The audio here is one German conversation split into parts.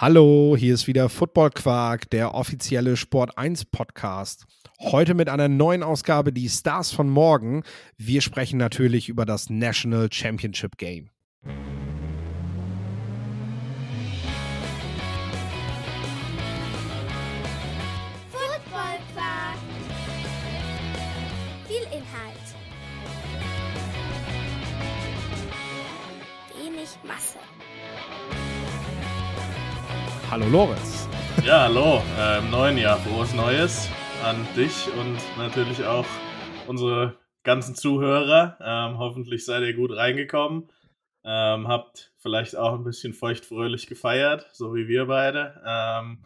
Hallo, hier ist wieder Football Quark, der offizielle Sport 1 Podcast. Heute mit einer neuen Ausgabe Die Stars von morgen. Wir sprechen natürlich über das National Championship Game. Hallo Lorenz. Ja, hallo, äh, im neuen Jahr frohes Neues an dich und natürlich auch unsere ganzen Zuhörer. Ähm, hoffentlich seid ihr gut reingekommen. Ähm, habt vielleicht auch ein bisschen feuchtfröhlich gefeiert, so wie wir beide. Ähm,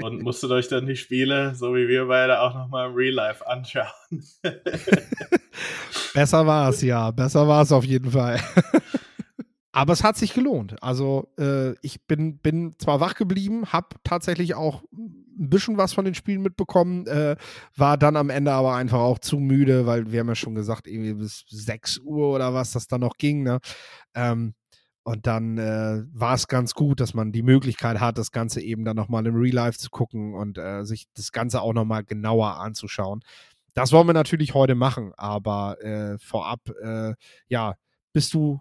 und musstet euch dann die Spiele, so wie wir beide, auch nochmal im Real Life anschauen. Besser war es, ja. Besser war es auf jeden Fall. Aber es hat sich gelohnt. Also äh, ich bin, bin zwar wach geblieben, habe tatsächlich auch ein bisschen was von den Spielen mitbekommen, äh, war dann am Ende aber einfach auch zu müde, weil wir haben ja schon gesagt, irgendwie bis 6 Uhr oder was das dann noch ging. Ne? Ähm, und dann äh, war es ganz gut, dass man die Möglichkeit hat, das Ganze eben dann nochmal im Real Life zu gucken und äh, sich das Ganze auch nochmal genauer anzuschauen. Das wollen wir natürlich heute machen, aber äh, vorab, äh, ja, bist du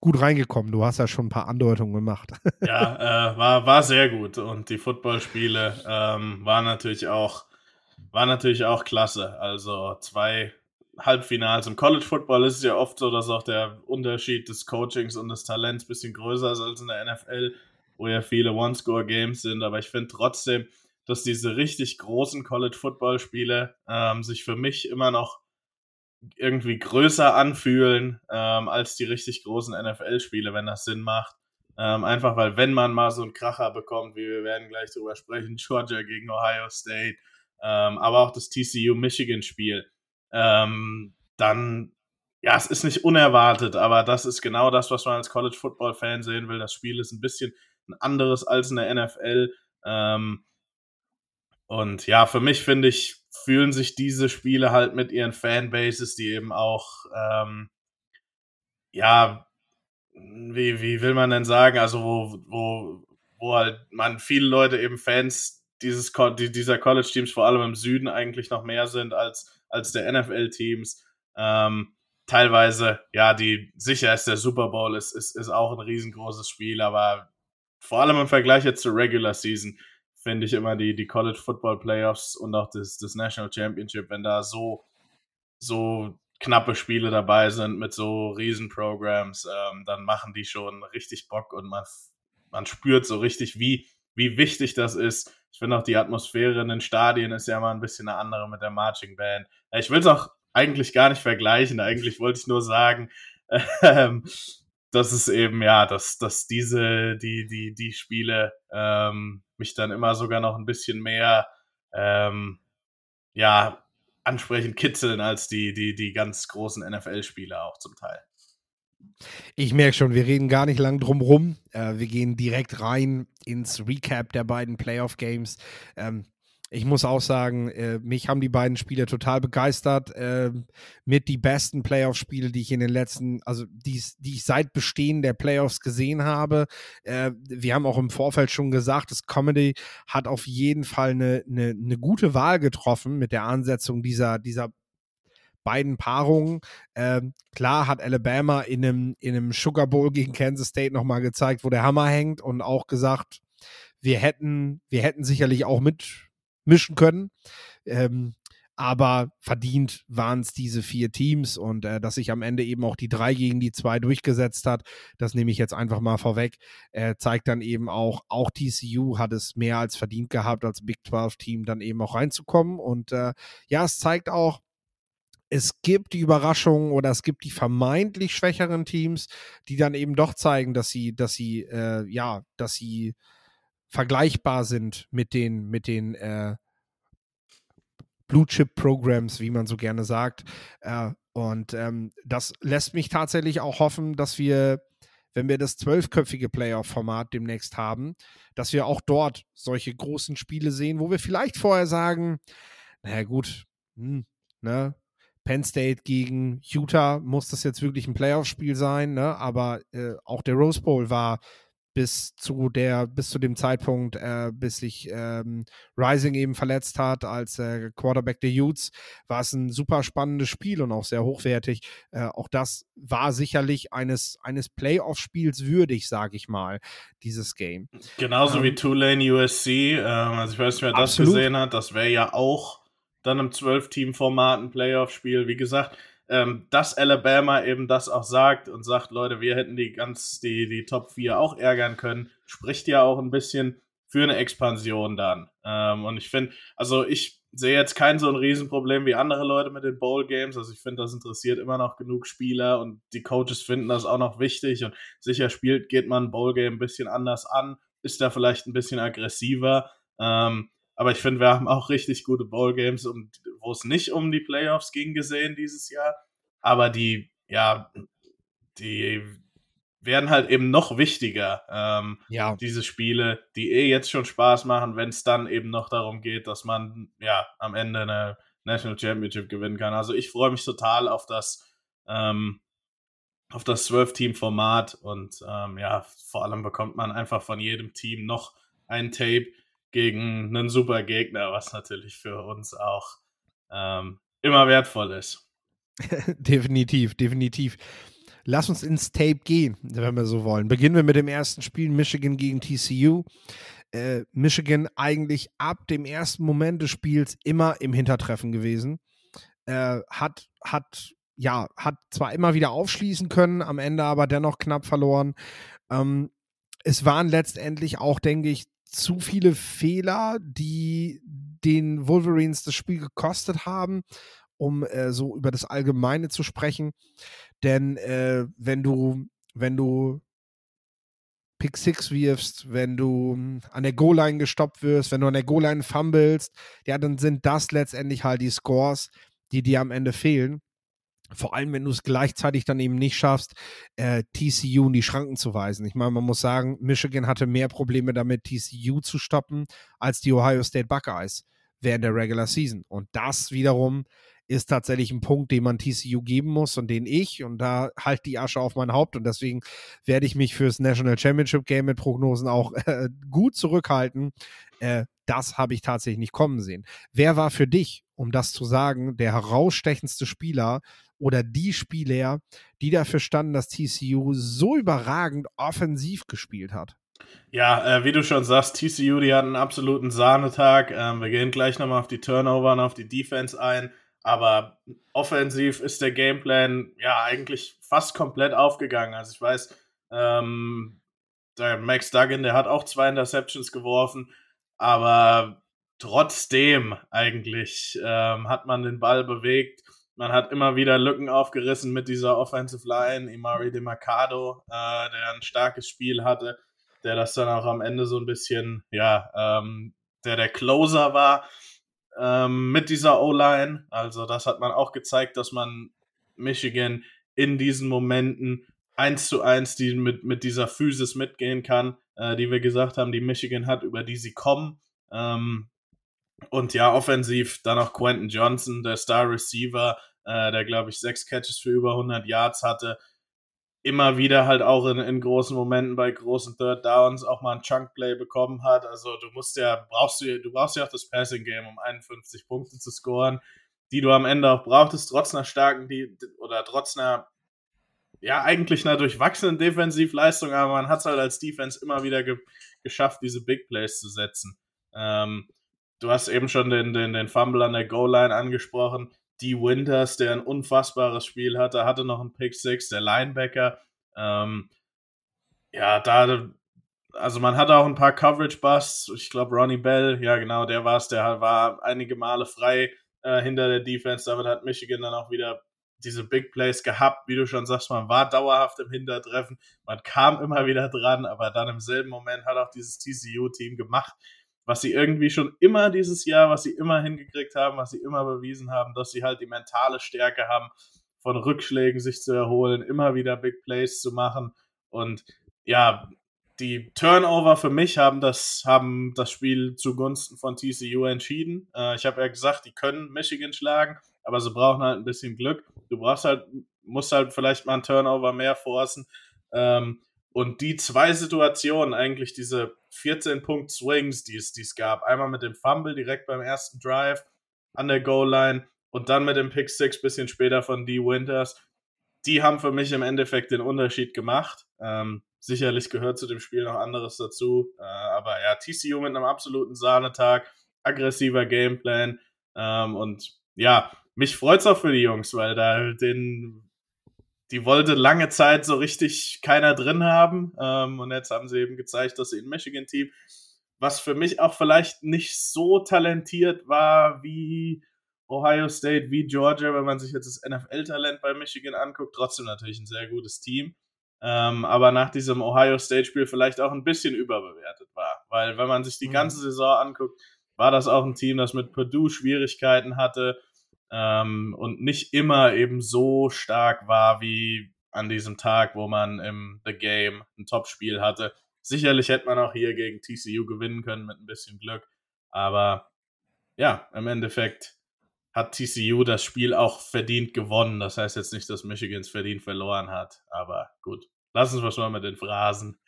gut reingekommen. Du hast ja schon ein paar Andeutungen gemacht. Ja, äh, war, war sehr gut. Und die Footballspiele ähm, waren natürlich auch war natürlich auch klasse. Also zwei Halbfinals im College Football ist es ja oft so, dass auch der Unterschied des Coachings und des Talents ein bisschen größer ist als in der NFL, wo ja viele One-Score-Games sind. Aber ich finde trotzdem, dass diese richtig großen College Football-Spiele ähm, sich für mich immer noch irgendwie größer anfühlen ähm, als die richtig großen NFL-Spiele, wenn das Sinn macht. Ähm, einfach weil, wenn man mal so einen Kracher bekommt, wie wir werden gleich drüber sprechen, Georgia gegen Ohio State, ähm, aber auch das TCU-Michigan-Spiel, ähm, dann, ja, es ist nicht unerwartet, aber das ist genau das, was man als College-Football-Fan sehen will. Das Spiel ist ein bisschen ein anderes als in der NFL. Ähm, und ja, für mich finde ich, fühlen sich diese Spiele halt mit ihren Fanbases, die eben auch, ähm, ja, wie, wie will man denn sagen, also wo, wo, wo halt man viele Leute eben Fans dieses, dieser College-Teams vor allem im Süden eigentlich noch mehr sind als, als der NFL-Teams. Ähm, teilweise, ja, die sicher ist der Super Bowl, ist, ist, ist auch ein riesengroßes Spiel, aber vor allem im Vergleich jetzt zur Regular Season finde ich immer die, die College Football Playoffs und auch das, das National Championship, wenn da so, so knappe Spiele dabei sind mit so Riesenprograms, ähm, dann machen die schon richtig Bock und man, man spürt so richtig, wie, wie wichtig das ist. Ich finde auch die Atmosphäre in den Stadien ist ja mal ein bisschen eine andere mit der Marching Band. Ich will es auch eigentlich gar nicht vergleichen. Eigentlich wollte ich nur sagen, ähm, das ist eben, ja, dass, dass diese, die, die, die Spiele ähm, mich dann immer sogar noch ein bisschen mehr, ähm, ja, ansprechend kitzeln als die, die, die ganz großen NFL-Spiele auch zum Teil. Ich merke schon, wir reden gar nicht lang drum rum. Äh, wir gehen direkt rein ins Recap der beiden Playoff-Games. Ähm, ich muss auch sagen, äh, mich haben die beiden Spiele total begeistert. Äh, mit die besten Playoff-Spiele, die ich in den letzten, also die, die ich seit Bestehen der Playoffs gesehen habe. Äh, wir haben auch im Vorfeld schon gesagt, das Comedy hat auf jeden Fall eine, eine, eine gute Wahl getroffen mit der Ansetzung dieser, dieser beiden Paarungen. Ähm, klar hat Alabama in einem, in einem Sugar Bowl gegen Kansas State nochmal gezeigt, wo der Hammer hängt und auch gesagt, wir hätten, wir hätten sicherlich auch mit mischen können. Ähm, aber verdient waren es diese vier Teams und äh, dass sich am Ende eben auch die drei gegen die zwei durchgesetzt hat, das nehme ich jetzt einfach mal vorweg, äh, zeigt dann eben auch, auch TCU hat es mehr als verdient gehabt, als Big 12 Team dann eben auch reinzukommen und äh, ja, es zeigt auch, es gibt die Überraschungen oder es gibt die vermeintlich schwächeren Teams, die dann eben doch zeigen, dass sie, dass sie, äh, ja, dass sie vergleichbar sind mit den, mit den äh, Blue Chip Programs, wie man so gerne sagt. Äh, und ähm, das lässt mich tatsächlich auch hoffen, dass wir, wenn wir das zwölfköpfige Playoff-Format demnächst haben, dass wir auch dort solche großen Spiele sehen, wo wir vielleicht vorher sagen, naja gut, hm, ne, Penn State gegen Utah muss das jetzt wirklich ein Playoff-Spiel sein, ne? aber äh, auch der Rose Bowl war bis zu der, bis zu dem Zeitpunkt, äh, bis sich ähm, Rising eben verletzt hat als äh, Quarterback der Utes, war es ein super spannendes Spiel und auch sehr hochwertig. Äh, auch das war sicherlich eines, eines Playoff-Spiels würdig, sage ich mal, dieses Game. Genauso ähm, wie Tulane USC, ähm, also ich weiß nicht, wer das absolut. gesehen hat, das wäre ja auch dann im 12-Team-Format ein Playoff-Spiel. Wie gesagt, ähm, dass Alabama eben das auch sagt und sagt, Leute, wir hätten die ganz, die, die Top 4 auch ärgern können, spricht ja auch ein bisschen für eine Expansion dann. Ähm, und ich finde, also ich sehe jetzt kein so ein Riesenproblem wie andere Leute mit den Bowl Games. Also ich finde, das interessiert immer noch genug Spieler und die Coaches finden das auch noch wichtig und sicher spielt, geht man ein Bowl Game ein bisschen anders an, ist da vielleicht ein bisschen aggressiver. Ähm, aber ich finde, wir haben auch richtig gute Bowl-Games, um, wo es nicht um die Playoffs ging, gesehen dieses Jahr. Aber die, ja, die werden halt eben noch wichtiger, ähm, ja. diese Spiele, die eh jetzt schon Spaß machen, wenn es dann eben noch darum geht, dass man ja am Ende eine National Championship gewinnen kann. Also ich freue mich total auf das, ähm, auf das 12-Team-Format und ähm, ja, vor allem bekommt man einfach von jedem Team noch ein Tape, gegen einen super Gegner, was natürlich für uns auch ähm, immer wertvoll ist. definitiv, definitiv. Lass uns ins Tape gehen, wenn wir so wollen. Beginnen wir mit dem ersten Spiel Michigan gegen TCU. Äh, Michigan eigentlich ab dem ersten Moment des Spiels immer im Hintertreffen gewesen. Äh, hat, hat, ja, hat zwar immer wieder aufschließen können, am Ende aber dennoch knapp verloren. Ähm, es waren letztendlich auch, denke ich, zu viele Fehler, die den Wolverines das Spiel gekostet haben, um äh, so über das Allgemeine zu sprechen. Denn äh, wenn du, wenn du Pick Six wirfst, wenn du hm, an der Goal-Line gestoppt wirst, wenn du an der Goal-Line fummelst, ja, dann sind das letztendlich halt die Scores, die dir am Ende fehlen. Vor allem, wenn du es gleichzeitig dann eben nicht schaffst, äh, TCU in die Schranken zu weisen. Ich meine, man muss sagen, Michigan hatte mehr Probleme damit, TCU zu stoppen, als die Ohio State Buckeyes während der Regular Season. Und das wiederum ist tatsächlich ein Punkt, den man TCU geben muss und den ich, und da halt die Asche auf mein Haupt und deswegen werde ich mich fürs National Championship Game mit Prognosen auch äh, gut zurückhalten. Äh, das habe ich tatsächlich nicht kommen sehen. Wer war für dich, um das zu sagen, der herausstechendste Spieler oder die Spieler, die dafür standen, dass TCU so überragend offensiv gespielt hat? Ja, äh, wie du schon sagst, TCU, die hatten einen absoluten Sahnetag. Ähm, wir gehen gleich nochmal auf die Turnover und auf die Defense ein. Aber offensiv ist der Gameplan ja eigentlich fast komplett aufgegangen. Also ich weiß, ähm, der Max Duggan, der hat auch zwei Interceptions geworfen, aber trotzdem eigentlich ähm, hat man den Ball bewegt man hat immer wieder Lücken aufgerissen mit dieser Offensive Line. Imari De Mercado, äh, der ein starkes Spiel hatte, der das dann auch am Ende so ein bisschen, ja, ähm, der der Closer war ähm, mit dieser O-Line. Also das hat man auch gezeigt, dass man Michigan in diesen Momenten eins zu eins die mit, mit dieser Physis mitgehen kann, äh, die wir gesagt haben, die Michigan hat, über die sie kommen. Ähm, und ja, offensiv dann auch Quentin Johnson, der Star Receiver, äh, der glaube ich sechs Catches für über 100 Yards hatte. Immer wieder halt auch in, in großen Momenten bei großen Third Downs auch mal ein Chunk Play bekommen hat. Also du musst ja, brauchst du, du brauchst ja auch das Passing Game, um 51 Punkte zu scoren, die du am Ende auch brauchtest, trotz einer starken, die, oder trotz einer ja, eigentlich einer durchwachsenen Defensivleistung, aber man hat es halt als Defense immer wieder ge geschafft, diese Big Plays zu setzen. Ähm, du hast eben schon den, den, den Fumble an der Goal-Line angesprochen. Die Winters, der ein unfassbares Spiel hatte, hatte noch einen Pick Six, der Linebacker. Ähm, ja, da, also man hatte auch ein paar Coverage-Busts. Ich glaube, Ronnie Bell, ja genau, der war es, der war einige Male frei äh, hinter der Defense. Damit hat Michigan dann auch wieder diese Big Plays gehabt. Wie du schon sagst, man war dauerhaft im Hintertreffen. Man kam immer wieder dran, aber dann im selben Moment hat auch dieses TCU-Team gemacht, was sie irgendwie schon immer dieses Jahr, was sie immer hingekriegt haben, was sie immer bewiesen haben, dass sie halt die mentale Stärke haben, von Rückschlägen sich zu erholen, immer wieder Big Plays zu machen. Und ja, die Turnover für mich haben das, haben das Spiel zugunsten von TCU entschieden. Äh, ich habe ja gesagt, die können Michigan schlagen, aber sie brauchen halt ein bisschen Glück. Du brauchst halt, musst halt vielleicht mal einen Turnover mehr forcen. Ähm, Und die zwei Situationen, eigentlich diese 14-Punkt-Swings, die es, die es gab, einmal mit dem Fumble direkt beim ersten Drive an der Goal-Line und dann mit dem Pick Six bisschen später von D. Winters, die haben für mich im Endeffekt den Unterschied gemacht. Ähm, sicherlich gehört zu dem Spiel noch anderes dazu, äh, aber ja, TCU mit einem absoluten Sahnetag, aggressiver Gameplan ähm, und ja, mich freut's auch für die Jungs, weil da den die wollte lange Zeit so richtig keiner drin haben. Ähm, und jetzt haben sie eben gezeigt, dass sie ein Michigan-Team, was für mich auch vielleicht nicht so talentiert war wie Ohio State, wie Georgia, wenn man sich jetzt das NFL-Talent bei Michigan anguckt, trotzdem natürlich ein sehr gutes Team. Ähm, aber nach diesem Ohio State-Spiel vielleicht auch ein bisschen überbewertet war. Weil wenn man sich die mhm. ganze Saison anguckt, war das auch ein Team, das mit Purdue Schwierigkeiten hatte ähm, und nicht immer eben so stark war wie an diesem Tag, wo man im The Game ein Topspiel hatte. Sicherlich hätte man auch hier gegen TCU gewinnen können mit ein bisschen Glück, aber ja, im Endeffekt hat TCU das Spiel auch verdient gewonnen. Das heißt jetzt nicht, dass Michigans verdient verloren hat, aber gut. Lassen wir es mal mit den Phrasen.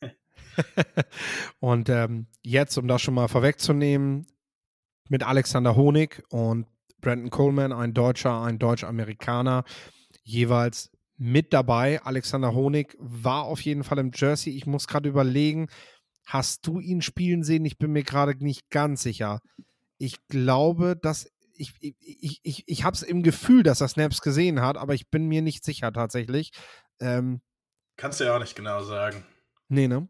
und ähm, jetzt, um das schon mal vorwegzunehmen, mit Alexander Honig und Brandon Coleman, ein Deutscher, ein Deutsch-Amerikaner, jeweils mit dabei. Alexander Honig war auf jeden Fall im Jersey. Ich muss gerade überlegen, hast du ihn spielen sehen? Ich bin mir gerade nicht ganz sicher. Ich glaube, dass ich, ich, ich, ich, habe es im Gefühl, dass er Snaps gesehen hat, aber ich bin mir nicht sicher tatsächlich. Ähm, Kannst du ja auch nicht genau sagen. Nee, ne?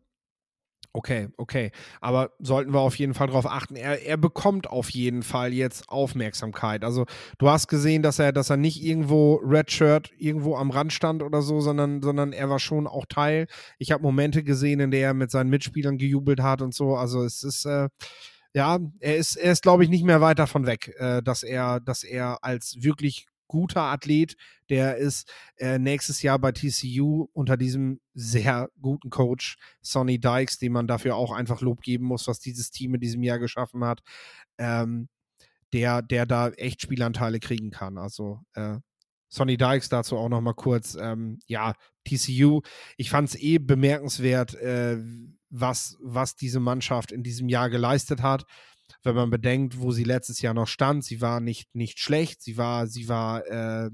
Okay, okay. Aber sollten wir auf jeden Fall darauf achten. Er, er bekommt auf jeden Fall jetzt Aufmerksamkeit. Also du hast gesehen, dass er, dass er nicht irgendwo Redshirt irgendwo am Rand stand oder so, sondern, sondern er war schon auch Teil. Ich habe Momente gesehen, in denen er mit seinen Mitspielern gejubelt hat und so. Also es ist äh, ja, er ist, er ist, glaube ich, nicht mehr weit davon weg, äh, dass er, dass er als wirklich guter Athlet, der ist äh, nächstes Jahr bei TCU unter diesem sehr guten Coach Sonny Dykes, dem man dafür auch einfach Lob geben muss, was dieses Team in diesem Jahr geschaffen hat, ähm, der, der da echt Spielanteile kriegen kann. Also äh, Sonny Dykes dazu auch noch mal kurz. Ähm, ja, TCU, ich fand es eh bemerkenswert, äh, was, was diese Mannschaft in diesem Jahr geleistet hat wenn man bedenkt, wo sie letztes Jahr noch stand. Sie war nicht, nicht schlecht, sie war, sie war äh,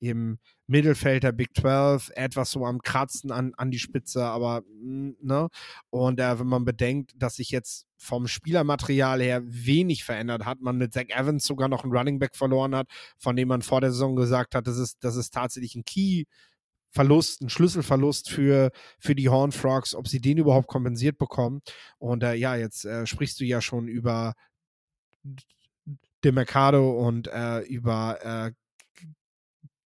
im Mittelfeld der Big 12 etwas so am Kratzen an, an die Spitze, aber ne? Und äh, wenn man bedenkt, dass sich jetzt vom Spielermaterial her wenig verändert hat, man mit Zach Evans sogar noch einen Running Back verloren hat, von dem man vor der Saison gesagt hat, das ist, das ist tatsächlich ein Key. Verlust, ein Schlüsselverlust für, für die Horn Frogs, ob sie den überhaupt kompensiert bekommen. Und äh, ja, jetzt äh, sprichst du ja schon über De Mercado und äh, über äh,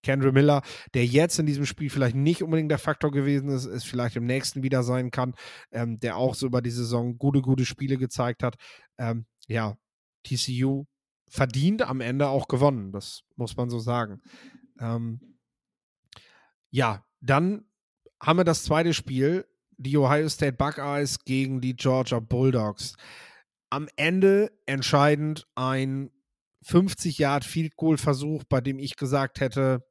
Kendra Miller, der jetzt in diesem Spiel vielleicht nicht unbedingt der Faktor gewesen ist, es vielleicht im nächsten wieder sein kann, ähm, der auch so über die Saison gute, gute Spiele gezeigt hat. Ähm, ja, TCU verdient am Ende auch gewonnen, das muss man so sagen. Ähm, ja, dann haben wir das zweite Spiel, die Ohio State Buckeyes gegen die Georgia Bulldogs am Ende entscheidend ein 50 Yard Field Goal Versuch, bei dem ich gesagt hätte,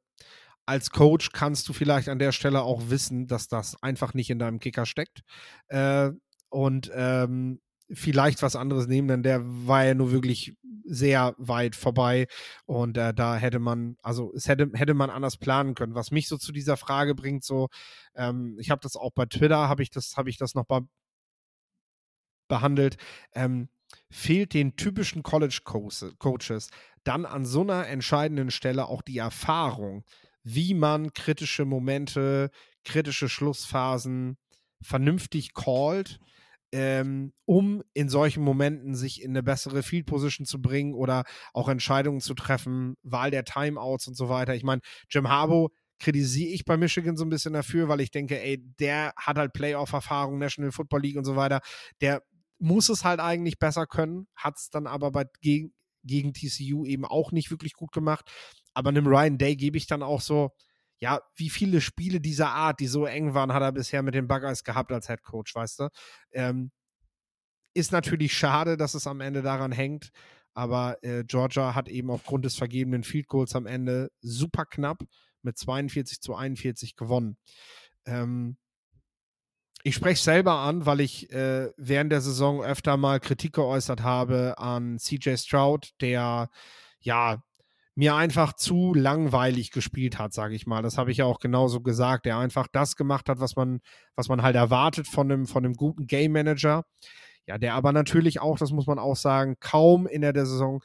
als Coach kannst du vielleicht an der Stelle auch wissen, dass das einfach nicht in deinem Kicker steckt. Äh, und ähm, vielleicht was anderes nehmen, denn der war ja nur wirklich sehr weit vorbei und äh, da hätte man, also es hätte, hätte man anders planen können. Was mich so zu dieser Frage bringt, so, ähm, ich habe das auch bei Twitter, habe ich das, ich das noch mal behandelt. Ähm, fehlt den typischen College-Coaches dann an so einer entscheidenden Stelle auch die Erfahrung, wie man kritische Momente, kritische Schlussphasen vernünftig callt, ähm, um in solchen Momenten sich in eine bessere Field Position zu bringen oder auch Entscheidungen zu treffen, Wahl der Timeouts und so weiter. Ich meine, Jim Harbaugh kritisiere ich bei Michigan so ein bisschen dafür, weil ich denke, ey, der hat halt Playoff-Erfahrung, National Football League und so weiter. Der muss es halt eigentlich besser können, hat es dann aber bei, gegen, gegen TCU eben auch nicht wirklich gut gemacht. Aber einem Ryan Day gebe ich dann auch so, ja, wie viele Spiele dieser Art, die so eng waren, hat er bisher mit den Buggers gehabt als Head Coach, weißt du? Ähm, ist natürlich schade, dass es am Ende daran hängt, aber äh, Georgia hat eben aufgrund des vergebenen Field Goals am Ende super knapp mit 42 zu 41 gewonnen. Ähm, Ich spreche selber an, weil ich äh, während der Saison öfter mal Kritik geäußert habe an CJ Stroud, der ja mir einfach zu langweilig gespielt hat, sage ich mal. Das habe ich ja auch genauso gesagt. Der einfach das gemacht hat, was man, was man halt erwartet von einem, von einem guten Game Manager. Ja, der aber natürlich auch, das muss man auch sagen, kaum in der Saison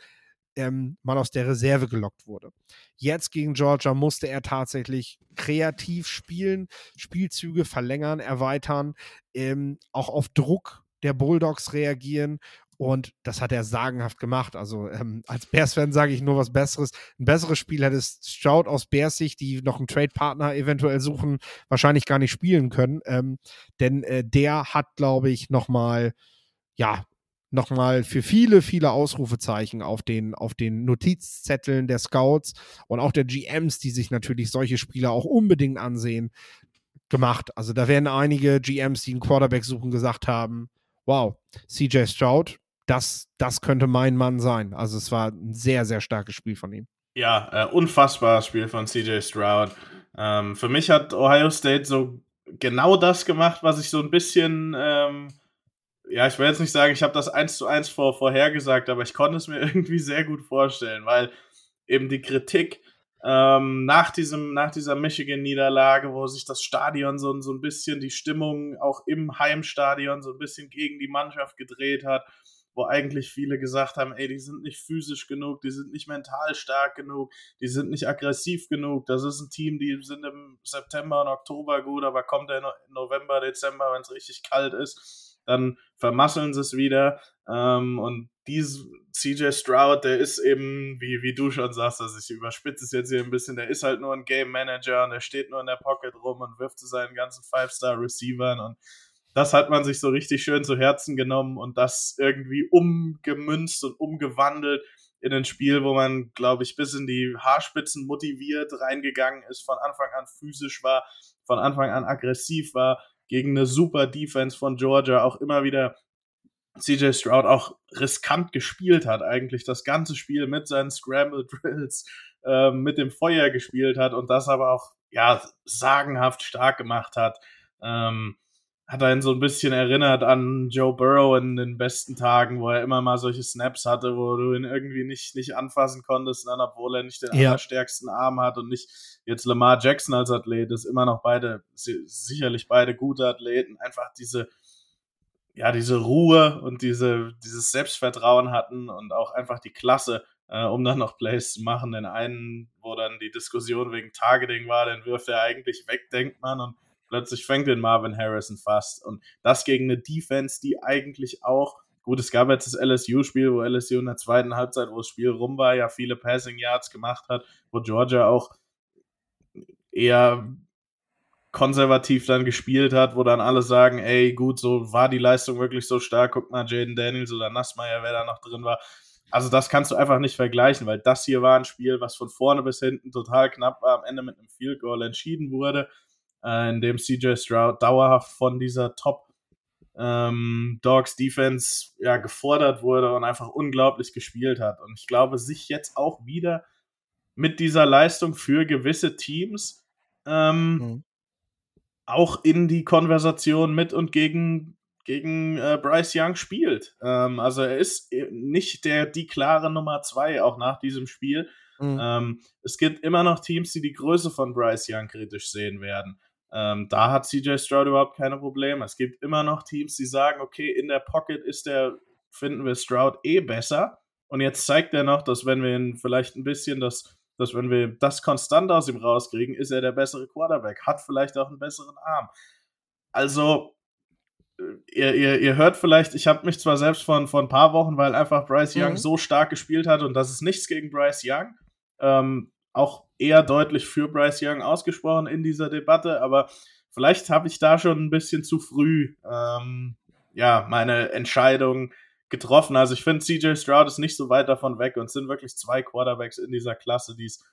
ähm, mal aus der Reserve gelockt wurde. Jetzt gegen Georgia musste er tatsächlich kreativ spielen, Spielzüge verlängern, erweitern, ähm, auch auf Druck der Bulldogs reagieren und das hat er sagenhaft gemacht. Also ähm, als Bears-Fan sage ich nur was Besseres. Ein besseres Spiel hätte Stroud aus Bears Sicht, die noch einen Trade-Partner eventuell suchen, wahrscheinlich gar nicht spielen können. Ähm, denn äh, der hat, glaube ich, nochmal, ja, nochmal für viele, viele Ausrufezeichen auf den, auf den Notizzetteln der Scouts und auch der GMs, die sich natürlich solche Spieler auch unbedingt ansehen, gemacht. Also da werden einige GMs, die einen Quarterback suchen, gesagt haben, wow, CJ Stroud, das, das könnte mein Mann sein. Also es war ein sehr, sehr starkes Spiel von ihm. Ja, äh, unfassbares Spiel von CJ Stroud. Ähm, für mich hat Ohio State so genau das gemacht, was ich so ein bisschen ähm, ja, ich will jetzt nicht sagen, ich habe das eins zu eins vor, vorhergesagt, aber ich konnte es mir irgendwie sehr gut vorstellen, weil eben die Kritik ähm, nach, diesem, nach dieser Michigan-Niederlage, wo sich das Stadion so, so ein bisschen, die Stimmung auch im Heimstadion so ein bisschen gegen die Mannschaft gedreht hat, wo eigentlich viele gesagt haben, ey, die sind nicht physisch genug, die sind nicht mental stark genug, die sind nicht aggressiv genug. Das ist ein Team, die sind im September und Oktober gut, aber kommt der November, Dezember, wenn es richtig kalt ist, dann vermasseln sie es wieder. Ähm, und dies CJ Stroud, der ist eben, wie, wie du schon sagst, also ich überspitze es jetzt hier ein bisschen, der ist halt nur ein Game Manager und der steht nur in der Pocket rum und wirft zu seinen ganzen Five-Star-Receivern und das hat man sich so richtig schön zu Herzen genommen und das irgendwie umgemünzt und umgewandelt in ein Spiel, wo man, glaube ich, bis in die Haarspitzen motiviert reingegangen ist, von Anfang an physisch war, von Anfang an aggressiv war, gegen eine super Defense von Georgia auch immer wieder CJ Stroud auch riskant gespielt hat, eigentlich das ganze Spiel mit seinen Scramble Drills, äh, mit dem Feuer gespielt hat und das aber auch ja sagenhaft stark gemacht hat. Ähm, hat einen so ein bisschen erinnert an Joe Burrow in den besten Tagen, wo er immer mal solche Snaps hatte, wo du ihn irgendwie nicht, nicht anfassen konntest, dann, obwohl er nicht den ja. allerstärksten Arm hat und nicht jetzt Lamar Jackson als Athlet ist, immer noch beide, sicherlich beide gute Athleten, einfach diese, ja, diese Ruhe und diese, dieses Selbstvertrauen hatten und auch einfach die Klasse, äh, um dann noch Plays zu machen. Den einen, wo dann die Diskussion wegen Targeting war, den wirft er eigentlich weg, denkt man, und plötzlich fängt den Marvin Harrison fast. Und das gegen eine Defense, die eigentlich auch, gut, es gab jetzt das LSU-Spiel, wo LSU in der zweiten Halbzeit, wo das Spiel rum war, ja viele Passing Yards gemacht hat, wo Georgia auch eher konservativ dann gespielt hat, wo dann alle sagen, ey, gut, so war die Leistung wirklich so stark, guck mal, Jaden Daniels oder Nassmeyer, wer da noch drin war. Also das kannst du einfach nicht vergleichen, weil das hier war ein Spiel, was von vorne bis hinten total knapp war, am Ende mit einem Field Goal entschieden wurde äh, in dem CJ Stroud dauerhaft von dieser Top ähm, Dogs Defense ja, gefordert wurde und einfach unglaublich gespielt hat. Und ich glaube, sich jetzt auch wieder mit dieser Leistung für gewisse Teams ähm, mhm. auch in die Konversation mit und gegen, gegen äh, Bryce Young spielt. Ähm, also er ist nicht der, die klare Nummer zwei, auch nach diesem Spiel. Mhm. Ähm, es gibt immer noch Teams, die die Größe von Bryce Young kritisch sehen werden. Ähm, da hat CJ Stroud überhaupt keine Probleme. Es gibt immer noch Teams, die sagen, okay, in der Pocket ist der, finden wir Stroud eh besser. Und jetzt zeigt er noch, dass wenn wir ihn vielleicht ein bisschen das, dass wenn wir das konstant aus ihm rauskriegen, ist er der bessere Quarterback, hat vielleicht auch einen besseren Arm. Also, äh, ihr, ihr, ihr hört vielleicht, ich habe mich zwar selbst von, von ein paar Wochen, weil einfach Bryce Young mhm. so stark gespielt hat und das ist nichts gegen Bryce Young, ähm, auch eher deutlich für Bryce Young ausgesprochen in dieser Debatte, aber vielleicht habe ich da schon ein bisschen zu früh ähm, ja, meine Entscheidung getroffen. Also ich finde, CJ Stroud ist nicht so weit davon weg und es sind wirklich zwei Quarterbacks in dieser Klasse, die es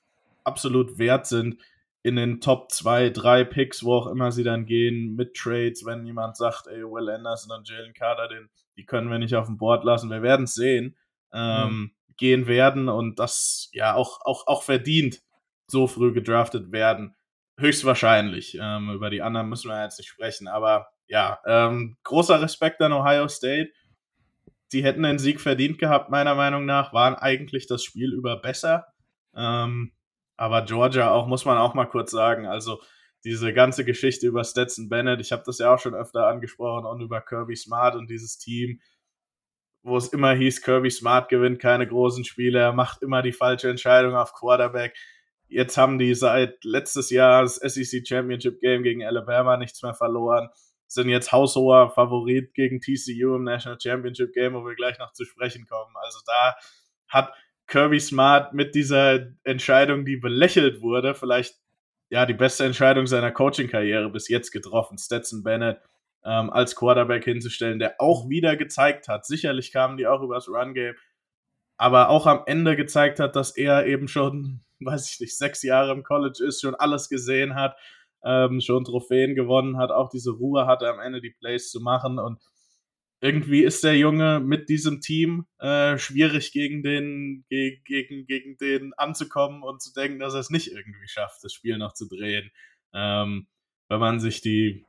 absolut wert sind, in den Top 2, 3 Picks, wo auch immer sie dann gehen, mit Trades, wenn jemand sagt, ey, Will Anderson und Jalen Carter, den, die können wir nicht auf dem Board lassen. Wir werden es sehen. Ähm, mhm. Gehen werden und das ja auch, auch, auch verdient so früh gedraftet werden. Höchstwahrscheinlich. Ähm, über die anderen müssen wir jetzt nicht sprechen, aber ja, ähm, großer Respekt an Ohio State. Die hätten den Sieg verdient gehabt, meiner Meinung nach, waren eigentlich das Spiel über besser. Ähm, aber Georgia auch, muss man auch mal kurz sagen, also diese ganze Geschichte über Stetson Bennett, ich habe das ja auch schon öfter angesprochen und über Kirby Smart und dieses Team, wo es immer hieß, Kirby Smart gewinnt keine großen Spiele, er macht immer die falsche Entscheidung auf Quarterback. Jetzt haben die seit letztes Jahr das SEC Championship Game gegen Alabama nichts mehr verloren, sind jetzt haushoher Favorit gegen TCU im National Championship Game, wo wir gleich noch zu sprechen kommen. Also da hat Kirby Smart mit dieser Entscheidung, die belächelt wurde, vielleicht ja, die beste Entscheidung seiner Coaching-Karriere bis jetzt getroffen, Stetson Bennett ähm, als Quarterback hinzustellen, der auch wieder gezeigt hat, sicherlich kamen die auch übers Run-Game, aber auch am Ende gezeigt hat, dass er eben schon, weiß ich nicht, sechs Jahre im College ist, schon alles gesehen hat, ähm, schon Trophäen gewonnen hat, auch diese Ruhe hatte, am Ende die Plays zu machen und irgendwie ist der Junge mit diesem Team äh, schwierig gegen den, ge gegen, gegen den anzukommen und zu denken, dass er es nicht irgendwie schafft, das Spiel noch zu drehen. Ähm, wenn man sich die,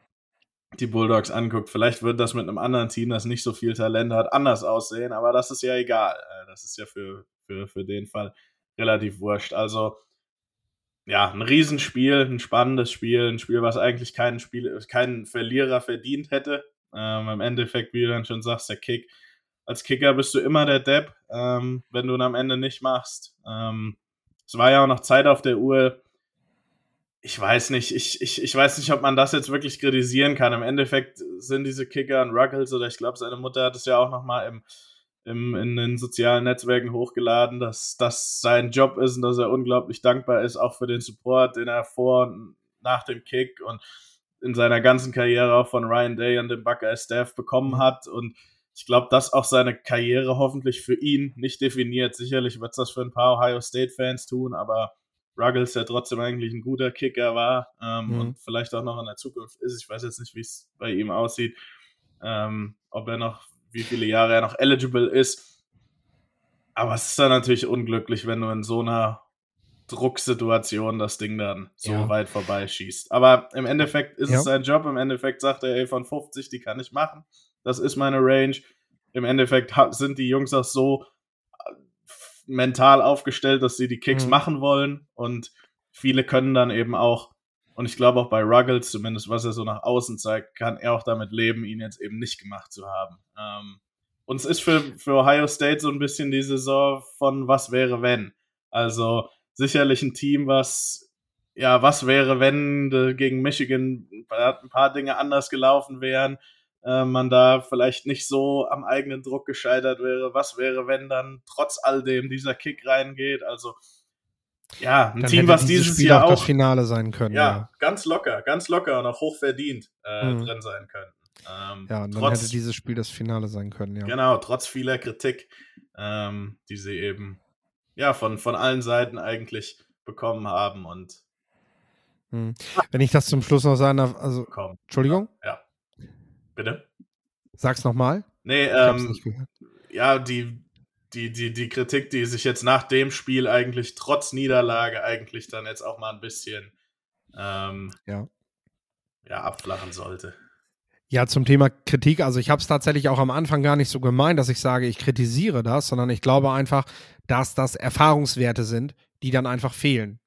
die Bulldogs anguckt, vielleicht wird das mit einem anderen Team, das nicht so viel Talent hat, anders aussehen, aber das ist ja egal. Äh, das ist ja für, für, für den Fall relativ wurscht. Also, ja, ein Riesenspiel, ein spannendes Spiel, ein Spiel, was eigentlich keinen, Spiel, keinen Verlierer verdient hätte. Ähm, Im Endeffekt, wie du dann schon sagst, der Kick. Als Kicker bist du immer der Depp, ähm, wenn du ihn am Ende nicht machst. Ähm, es war ja auch noch Zeit auf der Uhr. Ich weiß nicht, ich, ich, ich weiß nicht, ob man das jetzt wirklich kritisieren kann. Im Endeffekt sind diese Kicker ein Ruggles oder ich glaube, seine Mutter hat es ja auch nochmal im, im, in den sozialen Netzwerken hochgeladen, dass das sein Job ist und dass er unglaublich dankbar ist, auch für den Support, den er vor und nach dem Kick und in seiner ganzen Karriere auch von Ryan Day und dem Buckeye Staff bekommen mhm. hat. Und ich glaube, das auch seine Karriere hoffentlich für ihn nicht definiert. Sicherlich wird es das für ein paar Ohio State-Fans tun, aber Ruggles, der trotzdem eigentlich ein guter Kicker war ähm, mhm. und vielleicht auch noch in der Zukunft ist. Ich weiß jetzt nicht, wie es bei ihm aussieht, ähm, ob er noch, wie viele Jahre er noch eligible ist. Aber es ist dann natürlich unglücklich, wenn du in so einer Drucksituation das Ding dann so ja. weit vorbeischießt. Aber im Endeffekt ist ja. es sein Job. Im Endeffekt sagt er, ey, von 50, die kann ich machen. Das ist meine Range. Im Endeffekt sind die Jungs auch so äh, mental aufgestellt, dass sie die Kicks mhm. machen wollen. Und viele können dann eben auch, und ich glaube auch bei Ruggles, zumindest was er so nach außen zeigt, kann er auch damit leben, ihn jetzt eben nicht gemacht zu haben. Ähm, und es ist für, für Ohio State so ein bisschen die Saison von was wäre wenn. Also sicherlich ein Team, was, ja, was wäre, wenn gegen Michigan ein paar Dinge anders gelaufen wären, äh, man da vielleicht nicht so am eigenen Druck gescheitert wäre. Was wäre, wenn dann trotz all dem dieser Kick reingeht? Also, ja, ein dann Team, was dieses Spiel Jahr auch das Finale sein können. Ja, ja, ganz locker, ganz locker und auch hoch verdient äh, mhm. drin sein können. Ähm, ja, und dann trotz, hätte dieses Spiel das Finale sein können, ja. Genau, trotz vieler Kritik, ähm, die sie eben ja, von, von allen Seiten eigentlich bekommen haben und hm. Wenn ich das zum Schluss noch sagen darf, also Komm. Entschuldigung? Ja. Bitte? Sag's nochmal. Nee, ähm, ja, die, die, die, die Kritik, die sich jetzt nach dem Spiel eigentlich trotz Niederlage eigentlich dann jetzt auch mal ein bisschen ähm, ja. Ja, abflachen sollte. Ja, zum Thema Kritik. Also ich habe es tatsächlich auch am Anfang gar nicht so gemeint, dass ich sage, ich kritisiere das, sondern ich glaube einfach, dass das Erfahrungswerte sind, die dann einfach fehlen.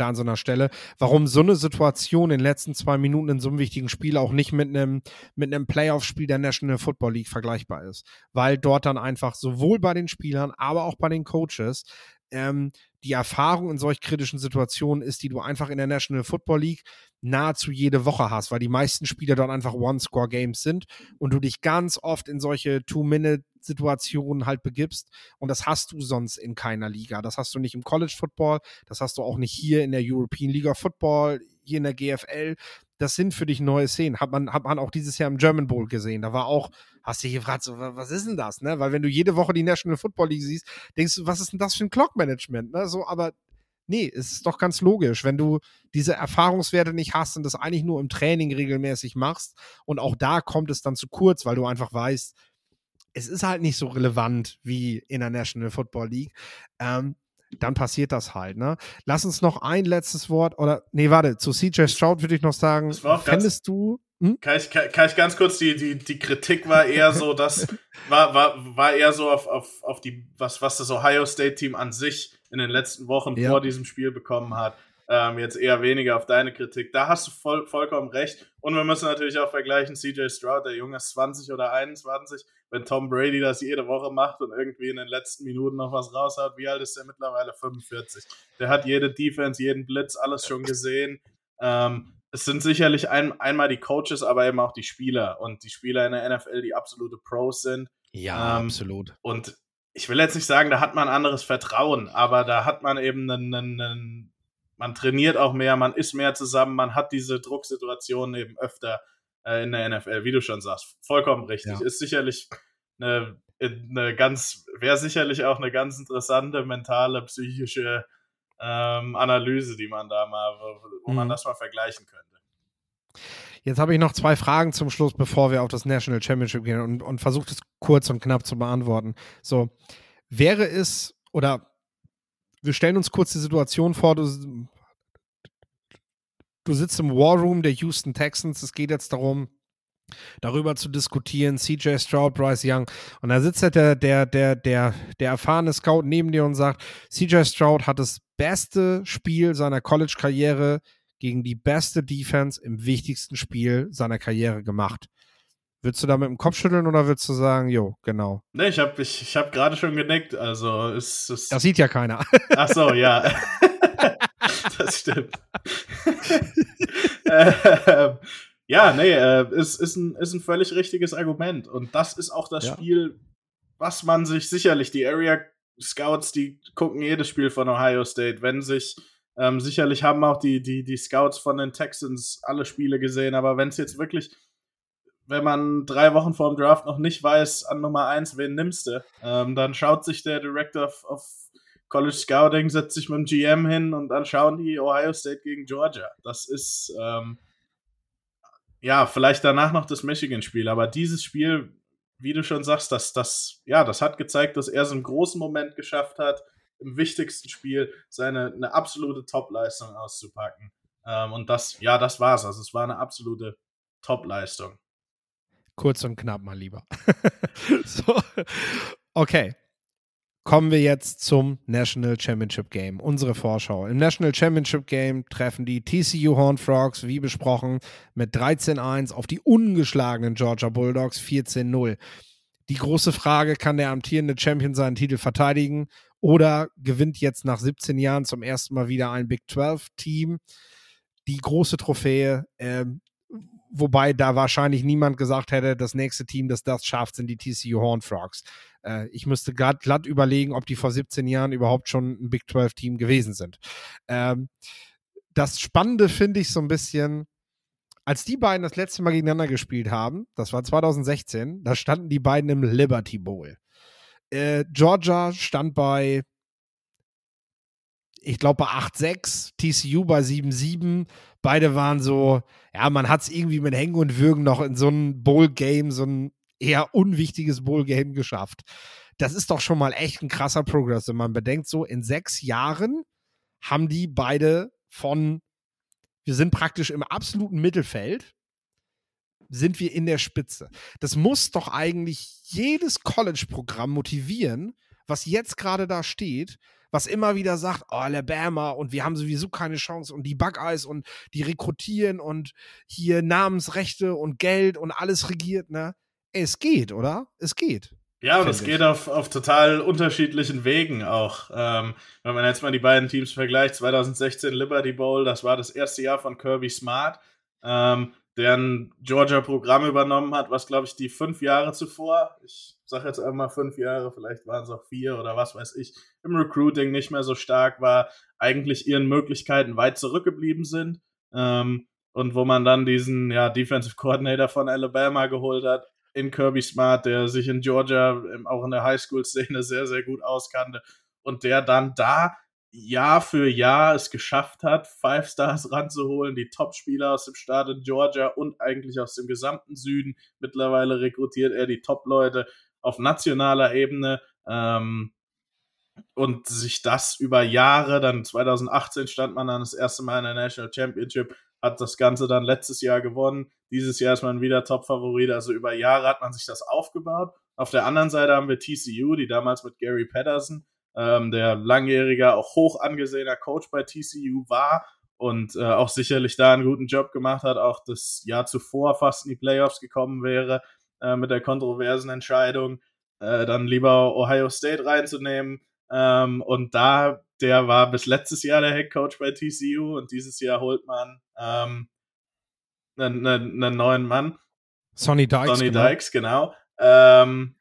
Da an so einer Stelle. Warum so eine Situation in den letzten zwei Minuten in so einem wichtigen Spiel auch nicht mit einem, mit einem Playoff-Spiel der National Football League vergleichbar ist. Weil dort dann einfach sowohl bei den Spielern, aber auch bei den Coaches ähm, die Erfahrung in solch kritischen Situationen ist, die du einfach in der National Football League nahezu jede Woche hast, weil die meisten Spieler dort einfach One-Score-Games sind und du dich ganz oft in solche Two-Minute-Situationen halt begibst. Und das hast du sonst in keiner Liga. Das hast du nicht im College Football, das hast du auch nicht hier in der European League of Football, hier in der GFL das sind für dich neue Szenen. Hat man, hat man auch dieses Jahr im German Bowl gesehen. Da war auch, hast du dich gefragt, so, was ist denn das? Ne? Weil wenn du jede Woche die National Football League siehst, denkst du, was ist denn das für ein Clock-Management? Ne? So, aber nee, es ist doch ganz logisch, wenn du diese Erfahrungswerte nicht hast und das eigentlich nur im Training regelmäßig machst und auch da kommt es dann zu kurz, weil du einfach weißt, es ist halt nicht so relevant wie in der National Football League. Ähm, dann passiert das halt. Ne? Lass uns noch ein letztes Wort oder nee, warte, zu CJ Stroud würde ich noch sagen, fändest du hm? kann, ich, kann, kann, ich ganz kurz, die, die, die Kritik war eher so, dass, war, war, war eher so auf, auf, auf die, was, was das Ohio State Team an sich in den letzten Wochen ja. vor diesem Spiel bekommen hat. Ähm, jetzt eher weniger auf deine Kritik. Da hast du voll, vollkommen recht. Und wir müssen natürlich auch vergleichen, CJ Stroud, der Junge ist 20 oder 21. Wenn Tom Brady das jede Woche macht und irgendwie in den letzten Minuten noch was raushaut, wie alt ist der mittlerweile? 45. Der hat jede Defense, jeden Blitz, alles schon gesehen. Ähm, es sind sicherlich ein, einmal die Coaches, aber eben auch die Spieler. Und die Spieler in der NFL, die absolute Pros sind. Ja, ähm, absolut. Und ich will jetzt nicht sagen, da hat man anderes Vertrauen, aber da hat man eben einen, einen, einen man trainiert auch mehr, man ist mehr zusammen, man hat diese Drucksituationen eben öfter äh, in der NFL, wie du schon sagst. Vollkommen richtig. Ja. Ist sicherlich eine, eine ganz, wäre sicherlich auch eine ganz interessante mentale, psychische ähm, Analyse, die man da mal, wo mhm. man das mal vergleichen könnte. Jetzt habe ich noch zwei Fragen zum Schluss, bevor wir auf das National Championship gehen und, und versuche es kurz und knapp zu beantworten. So, wäre es oder wir stellen uns kurz die Situation vor, du, du sitzt im War Room der Houston Texans, es geht jetzt darum, darüber zu diskutieren, CJ Stroud, Bryce Young. Und da sitzt der, der, der, der, der erfahrene Scout neben dir und sagt, CJ Stroud hat das beste Spiel seiner College-Karriere gegen die beste Defense im wichtigsten Spiel seiner Karriere gemacht. Willst du da mit dem Kopf schütteln oder willst du sagen, jo, genau? Ne, ich habe ich, ich hab gerade schon genickt. Also es, es Das sieht ja keiner. Ach so, ja. das stimmt. äh, ja, nee, äh, ist, ist, ein, ist ein völlig richtiges Argument. Und das ist auch das ja. Spiel, was man sich sicherlich, die Area Scouts, die gucken jedes Spiel von Ohio State, wenn sich ähm, sicherlich haben auch die, die, die Scouts von den Texans alle Spiele gesehen, aber wenn es jetzt wirklich wenn man drei Wochen vor dem Draft noch nicht weiß, an Nummer eins, wen nimmst du, ähm, dann schaut sich der Director of, of, College Scouting, setzt sich mit dem GM hin und dann schauen die Ohio State gegen Georgia. Das ist, ähm, ja, vielleicht danach noch das Michigan-Spiel, aber dieses Spiel, wie du schon sagst, das, das, ja, das hat gezeigt, dass er es im großen Moment geschafft hat, im wichtigsten Spiel seine eine absolute Top-Leistung auszupacken. Ähm, und das, ja, das war's. Also es war eine absolute Top-Leistung. Kurz und knapp mal lieber. so. Okay. Kommen wir jetzt zum National Championship Game, unsere Vorschau. Im National Championship Game treffen die TCU Horned Frogs, wie besprochen, mit 13-1 auf die ungeschlagenen Georgia Bulldogs 14-0. Die große Frage, kann der amtierende Champion seinen Titel verteidigen oder gewinnt jetzt nach 17 Jahren zum ersten Mal wieder ein Big 12-Team? Die große Trophäe, ähm, wobei da wahrscheinlich niemand gesagt hätte, das nächste Team, das das schafft, sind die TCU Horn Frogs. Äh, ich müsste glatt, glatt überlegen, ob die vor 17 Jahren überhaupt schon ein Big 12 Team gewesen sind. Ähm, das Spannende finde ich so ein bisschen, als die beiden das letzte Mal gegeneinander gespielt haben, das war 2016, da standen die beiden im Liberty Bowl. Äh, Georgia stand bei ich glaube, bei 8-6, TCU bei 7-7. Beide waren so, ja, man hat es irgendwie mit Hängen und Würgen noch in so ein Bowl-Game, so ein eher unwichtiges Bowl-Game geschafft. Das ist doch schon mal echt ein krasser Progress, wenn man bedenkt, so in sechs Jahren haben die beide von, wir sind praktisch im absoluten Mittelfeld, sind wir in der Spitze. Das muss doch eigentlich jedes College-Programm motivieren, was jetzt gerade da steht, was immer wieder sagt, oh, Alabama und wir haben sowieso keine Chance und die Buckeyes und die rekrutieren und hier Namensrechte und Geld und alles regiert, ne? Es geht, oder? Es geht. Ja, und es geht auf, auf total unterschiedlichen Wegen auch. Ähm, wenn man jetzt mal die beiden Teams vergleicht, 2016 Liberty Bowl, das war das erste Jahr von Kirby Smart. Ähm, der Georgia-Programm übernommen hat, was, glaube ich, die fünf Jahre zuvor, ich sage jetzt einmal fünf Jahre, vielleicht waren es auch vier oder was weiß ich, im Recruiting nicht mehr so stark war, eigentlich ihren Möglichkeiten weit zurückgeblieben sind. Ähm, und wo man dann diesen ja, Defensive Coordinator von Alabama geholt hat, in Kirby Smart, der sich in Georgia auch in der Highschool-Szene sehr, sehr gut auskannte und der dann da Jahr für Jahr es geschafft hat, Five Stars ranzuholen, die Top-Spieler aus dem Staat in Georgia und eigentlich aus dem gesamten Süden. Mittlerweile rekrutiert er die Top-Leute auf nationaler Ebene. Ähm, und sich das über Jahre, dann 2018 stand man dann das erste Mal in der National Championship, hat das Ganze dann letztes Jahr gewonnen. Dieses Jahr ist man wieder Top-Favorit. Also über Jahre hat man sich das aufgebaut. Auf der anderen Seite haben wir TCU, die damals mit Gary Patterson, ähm, der langjähriger, auch hoch angesehener Coach bei TCU war und äh, auch sicherlich da einen guten Job gemacht hat, auch das Jahr zuvor fast in die Playoffs gekommen wäre äh, mit der kontroversen Entscheidung, äh, dann lieber Ohio State reinzunehmen. Ähm, und da, der war bis letztes Jahr der Head Coach bei TCU und dieses Jahr holt man ähm, einen, einen, neuen Mann. Sonny Dykes. Sonny genau. Dykes, genau. Ähm,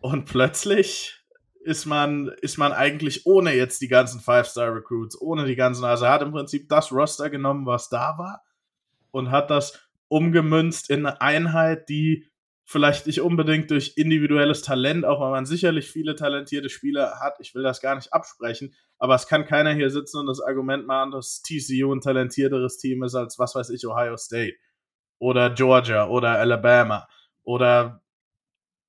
und plötzlich ist man, ist man eigentlich ohne jetzt die ganzen Five-Star-Recruits, ohne die ganzen, also er hat im Prinzip das Roster genommen, was da war und hat das umgemünzt in eine Einheit, die vielleicht nicht unbedingt durch individuelles Talent, auch weil man sicherlich viele talentierte Spieler hat, ich will das gar nicht absprechen, aber es kann keiner hier sitzen und das Argument machen, dass TCU ein talentierteres Team ist als, was weiß ich, Ohio State oder Georgia oder Alabama oder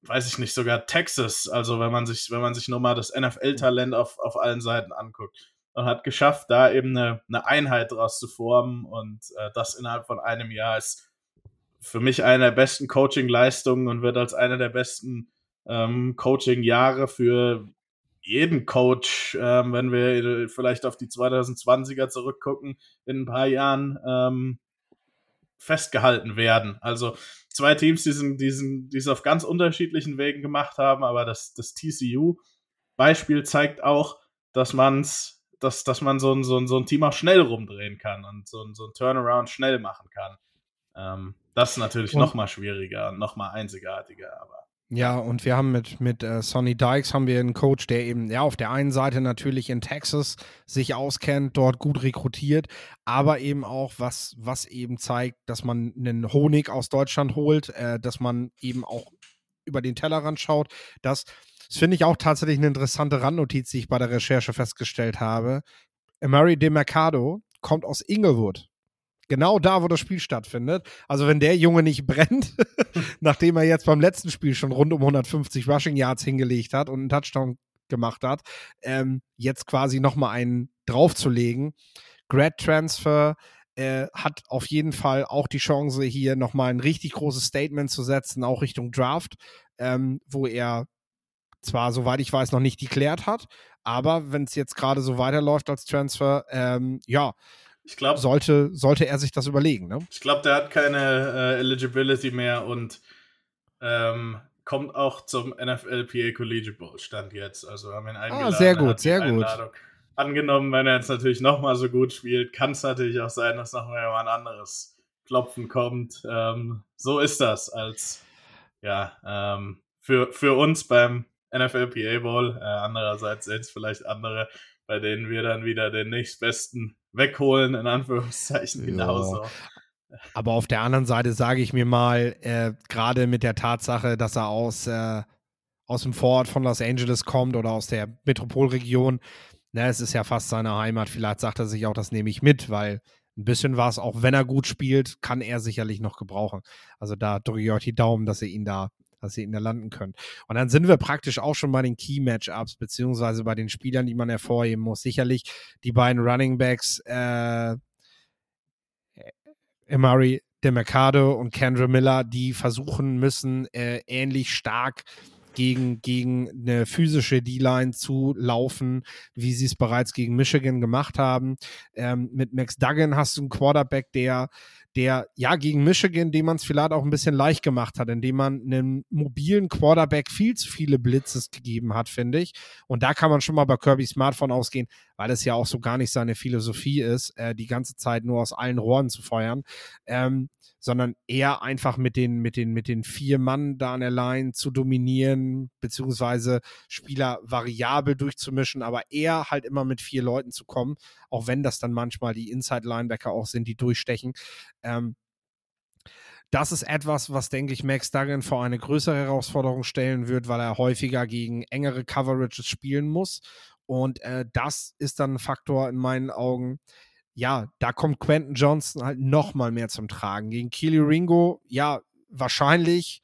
weiß ich nicht, sogar Texas, also wenn man sich, wenn man sich nur mal das NFL-Talent auf, auf allen Seiten anguckt. Und hat geschafft, da eben eine, eine Einheit draus zu formen und äh, das innerhalb von einem Jahr ist für mich eine der besten Coaching-Leistungen und wird als eine der besten ähm, Coaching-Jahre für jeden Coach, ähm, wenn wir vielleicht auf die 2020er zurückgucken, in ein paar Jahren ähm, festgehalten werden. Also zwei Teams, die, sind, die, sind, die es auf ganz unterschiedlichen Wegen gemacht haben, aber das, das TCU-Beispiel zeigt auch, dass man's, dass, dass man so ein, so, ein, so ein Team auch schnell rumdrehen kann und so ein, so ein Turnaround schnell machen kann. Ähm, das ist natürlich nochmal schwieriger und nochmal einzigartiger, aber ja, und wir haben mit, mit äh, Sonny Dykes haben wir einen Coach, der eben ja auf der einen Seite natürlich in Texas sich auskennt, dort gut rekrutiert, aber eben auch was, was eben zeigt, dass man einen Honig aus Deutschland holt, äh, dass man eben auch über den Tellerrand schaut. Das, das finde ich auch tatsächlich eine interessante Randnotiz, die ich bei der Recherche festgestellt habe. Mary De Mercado kommt aus Inglewood. Genau da, wo das Spiel stattfindet. Also wenn der Junge nicht brennt, nachdem er jetzt beim letzten Spiel schon rund um 150 Rushing Yards hingelegt hat und einen Touchdown gemacht hat, ähm, jetzt quasi nochmal einen draufzulegen. Grad Transfer äh, hat auf jeden Fall auch die Chance, hier nochmal ein richtig großes Statement zu setzen, auch Richtung Draft, ähm, wo er zwar, soweit ich weiß, noch nicht deklärt hat, aber wenn es jetzt gerade so weiterläuft als Transfer, ähm, ja, ich glaube, sollte, sollte er sich das überlegen. Ne? Ich glaube, der hat keine äh, Eligibility mehr und ähm, kommt auch zum NFLPA Collegiate Bowl Stand jetzt. Also haben ihn ah, eingeladen. Ah, sehr gut, sehr gut. Angenommen, wenn er jetzt natürlich nochmal so gut spielt, kann es natürlich auch sein, dass nochmal ein anderes Klopfen kommt. Ähm, so ist das als ja ähm, für, für uns beim NFLPA Bowl. Äh, andererseits jetzt vielleicht andere, bei denen wir dann wieder den nächstbesten wegholen, in Anführungszeichen, genauso. Aber auf der anderen Seite sage ich mir mal, äh, gerade mit der Tatsache, dass er aus, äh, aus dem Vorort von Los Angeles kommt oder aus der Metropolregion, na, es ist ja fast seine Heimat. Vielleicht sagt er sich auch, das nehme ich mit, weil ein bisschen was, auch wenn er gut spielt, kann er sicherlich noch gebrauchen. Also da drücke ich euch die Daumen, dass ihr ihn da dass ihr ihn da landen könnt. Und dann sind wir praktisch auch schon bei den Key-Matchups, beziehungsweise bei den Spielern, die man hervorheben muss. Sicherlich die beiden Running Backs, äh, Emari De Mercado und Kendra Miller, die versuchen müssen, äh, ähnlich stark gegen, gegen eine physische D-Line zu laufen, wie sie es bereits gegen Michigan gemacht haben. Ähm, mit Max Duggan hast du einen Quarterback, der der ja gegen Michigan, dem man es vielleicht auch ein bisschen leicht gemacht hat, indem man einem mobilen Quarterback viel zu viele Blitzes gegeben hat, finde ich. Und da kann man schon mal bei Kirby Smart von ausgehen, weil es ja auch so gar nicht seine Philosophie ist, äh, die ganze Zeit nur aus allen Rohren zu feuern. Ähm, sondern eher einfach mit den, mit den, mit den vier Mann da an der Line zu dominieren, beziehungsweise Spieler variabel durchzumischen, aber eher halt immer mit vier Leuten zu kommen, auch wenn das dann manchmal die Inside-Linebacker auch sind, die durchstechen. Ähm, das ist etwas, was, denke ich, Max Duggan vor eine größere Herausforderung stellen wird, weil er häufiger gegen engere Coverages spielen muss. Und äh, das ist dann ein Faktor in meinen Augen, ja, da kommt Quentin Johnson halt noch mal mehr zum Tragen. Gegen Keely Ringo, ja, wahrscheinlich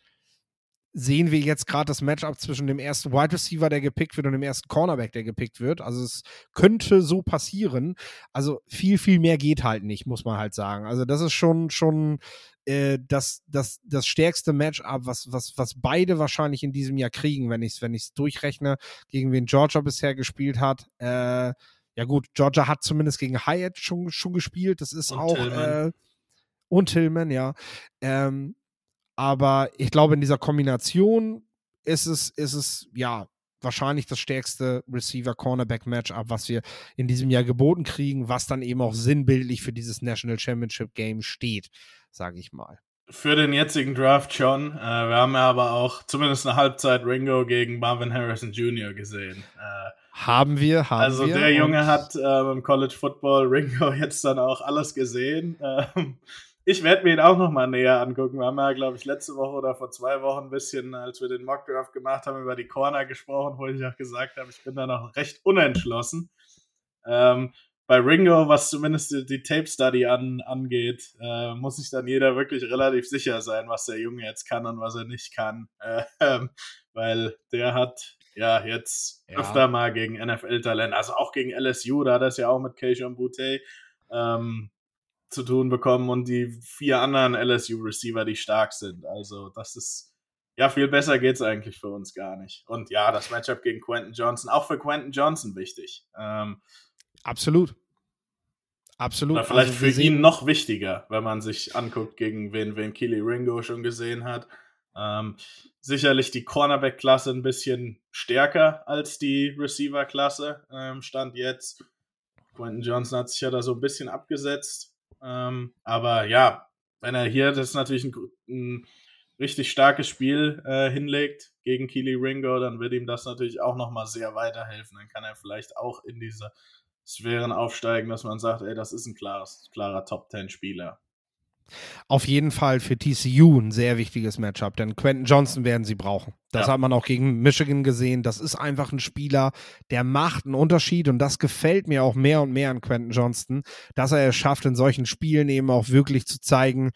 sehen wir jetzt gerade das Matchup zwischen dem ersten Wide Receiver, der gepickt wird, und dem ersten Cornerback, der gepickt wird. Also es könnte so passieren. Also viel, viel mehr geht halt nicht, muss man halt sagen. Also das ist schon, schon äh, das, das, das stärkste Matchup, was, was, was beide wahrscheinlich in diesem Jahr kriegen, wenn ich es wenn durchrechne, gegen wen Georgia bisher gespielt hat. Äh, ja gut, Georgia hat zumindest gegen Hyatt schon, schon gespielt. Das ist und auch Tillman. Äh, und Tillman, ja. Ähm, aber ich glaube, in dieser Kombination ist es, ist es, ja, wahrscheinlich das stärkste Receiver-Cornerback-Matchup, was wir in diesem Jahr geboten kriegen, was dann eben auch sinnbildlich für dieses National Championship Game steht, sage ich mal. Für den jetzigen Draft schon. Äh, wir haben ja aber auch zumindest eine Halbzeit Ringo gegen Marvin Harrison Jr. gesehen. Äh, haben wir, haben also wir. Also der Junge hat äh, im College Football Ringo jetzt dann auch alles gesehen. Ich werde mir ihn auch noch mal näher angucken. Wir haben ja, glaube ich, letzte Woche oder vor zwei Wochen ein bisschen, als wir den Mockdraft gemacht haben, über die Corner gesprochen, wo ich auch gesagt habe, ich bin da noch recht unentschlossen. Ähm, bei Ringo, was zumindest die, die Tape Study an, angeht, äh, muss sich dann jeder wirklich relativ sicher sein, was der Junge jetzt kann und was er nicht kann. Äh, weil der hat ja jetzt ja. öfter mal gegen NFL-Talent, also auch gegen LSU, da hat er es ja auch mit Keishon Butte, ähm, zu tun bekommen und die vier anderen LSU-Receiver, die stark sind. Also das ist, ja, viel besser geht es eigentlich für uns gar nicht. Und ja, das Matchup gegen Quentin Johnson, auch für Quentin Johnson wichtig. Ähm, Absolut. Absolut. Oder vielleicht also für ihn noch wichtiger, wenn man sich anguckt, gegen wen, wen Keely Ringo schon gesehen hat. Ähm, sicherlich die Cornerback-Klasse ein bisschen stärker als die Receiver-Klasse, ähm, stand jetzt. Quentin Johnson hat sich ja da so ein bisschen abgesetzt. Ähm, aber ja, wenn er hier das ist natürlich ein, ein richtig starkes Spiel äh, hinlegt gegen Keely Ringo, dann wird ihm das natürlich auch nochmal sehr weiterhelfen. Dann kann er vielleicht auch in diese Sphären aufsteigen, dass man sagt, ey, das ist ein klares, klarer Top-10-Spieler. Auf jeden Fall für TCU ein sehr wichtiges Matchup, denn Quentin Johnson werden sie brauchen. Das ja. hat man auch gegen Michigan gesehen. Das ist einfach ein Spieler, der macht einen Unterschied und das gefällt mir auch mehr und mehr an Quentin Johnston, dass er es schafft, in solchen Spielen eben auch wirklich zu zeigen,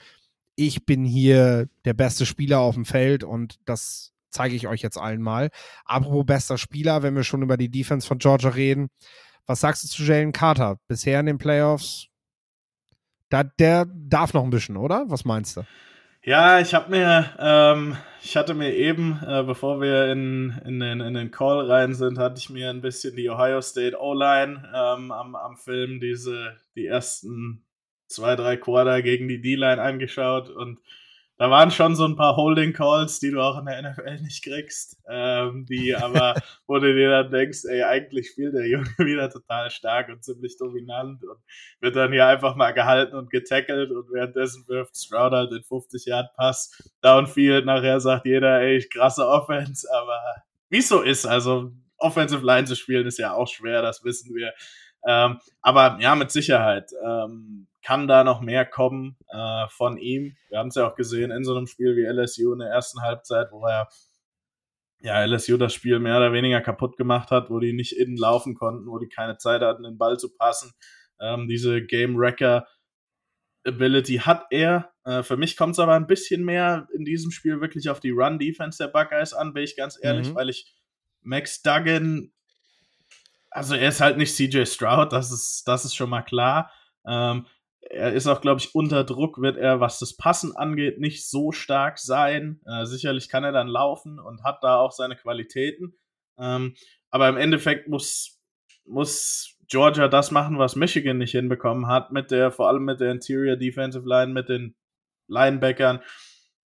ich bin hier der beste Spieler auf dem Feld und das zeige ich euch jetzt allen mal. Apropos bester Spieler, wenn wir schon über die Defense von Georgia reden, was sagst du zu Jalen Carter? Bisher in den Playoffs da, der darf noch ein bisschen, oder? Was meinst du? Ja, ich habe mir, ähm, ich hatte mir eben, äh, bevor wir in, in, den, in den Call rein sind, hatte ich mir ein bisschen die Ohio State O-Line ähm, am, am Film, diese, die ersten zwei, drei Quarter gegen die D-Line angeschaut und da waren schon so ein paar Holding Calls, die du auch in der NFL nicht kriegst, ähm, die aber, wo du dir dann denkst, ey, eigentlich spielt der Junge wieder total stark und ziemlich dominant und wird dann hier einfach mal gehalten und getackelt und währenddessen wirft Stroud halt den 50 Yard Pass downfield. Nachher sagt jeder, ey, krasse Offense, aber wie es so ist, also Offensive Line zu spielen ist ja auch schwer, das wissen wir. Ähm, aber ja, mit Sicherheit. Ähm, kann da noch mehr kommen äh, von ihm. Wir haben es ja auch gesehen in so einem Spiel wie LSU in der ersten Halbzeit, wo er ja LSU das Spiel mehr oder weniger kaputt gemacht hat, wo die nicht innen laufen konnten, wo die keine Zeit hatten, den Ball zu passen. Ähm, diese Game Wrecker Ability hat er. Äh, für mich kommt es aber ein bisschen mehr in diesem Spiel wirklich auf die Run-Defense der Buckeyes an, bin ich ganz ehrlich, mhm. weil ich Max Duggan, also er ist halt nicht CJ Stroud, das ist, das ist schon mal klar. Ähm, er ist auch, glaube ich, unter Druck, wird er, was das Passen angeht, nicht so stark sein. Äh, sicherlich kann er dann laufen und hat da auch seine Qualitäten. Ähm, aber im Endeffekt muss, muss Georgia das machen, was Michigan nicht hinbekommen hat, mit der, vor allem mit der Interior Defensive Line, mit den Linebackern,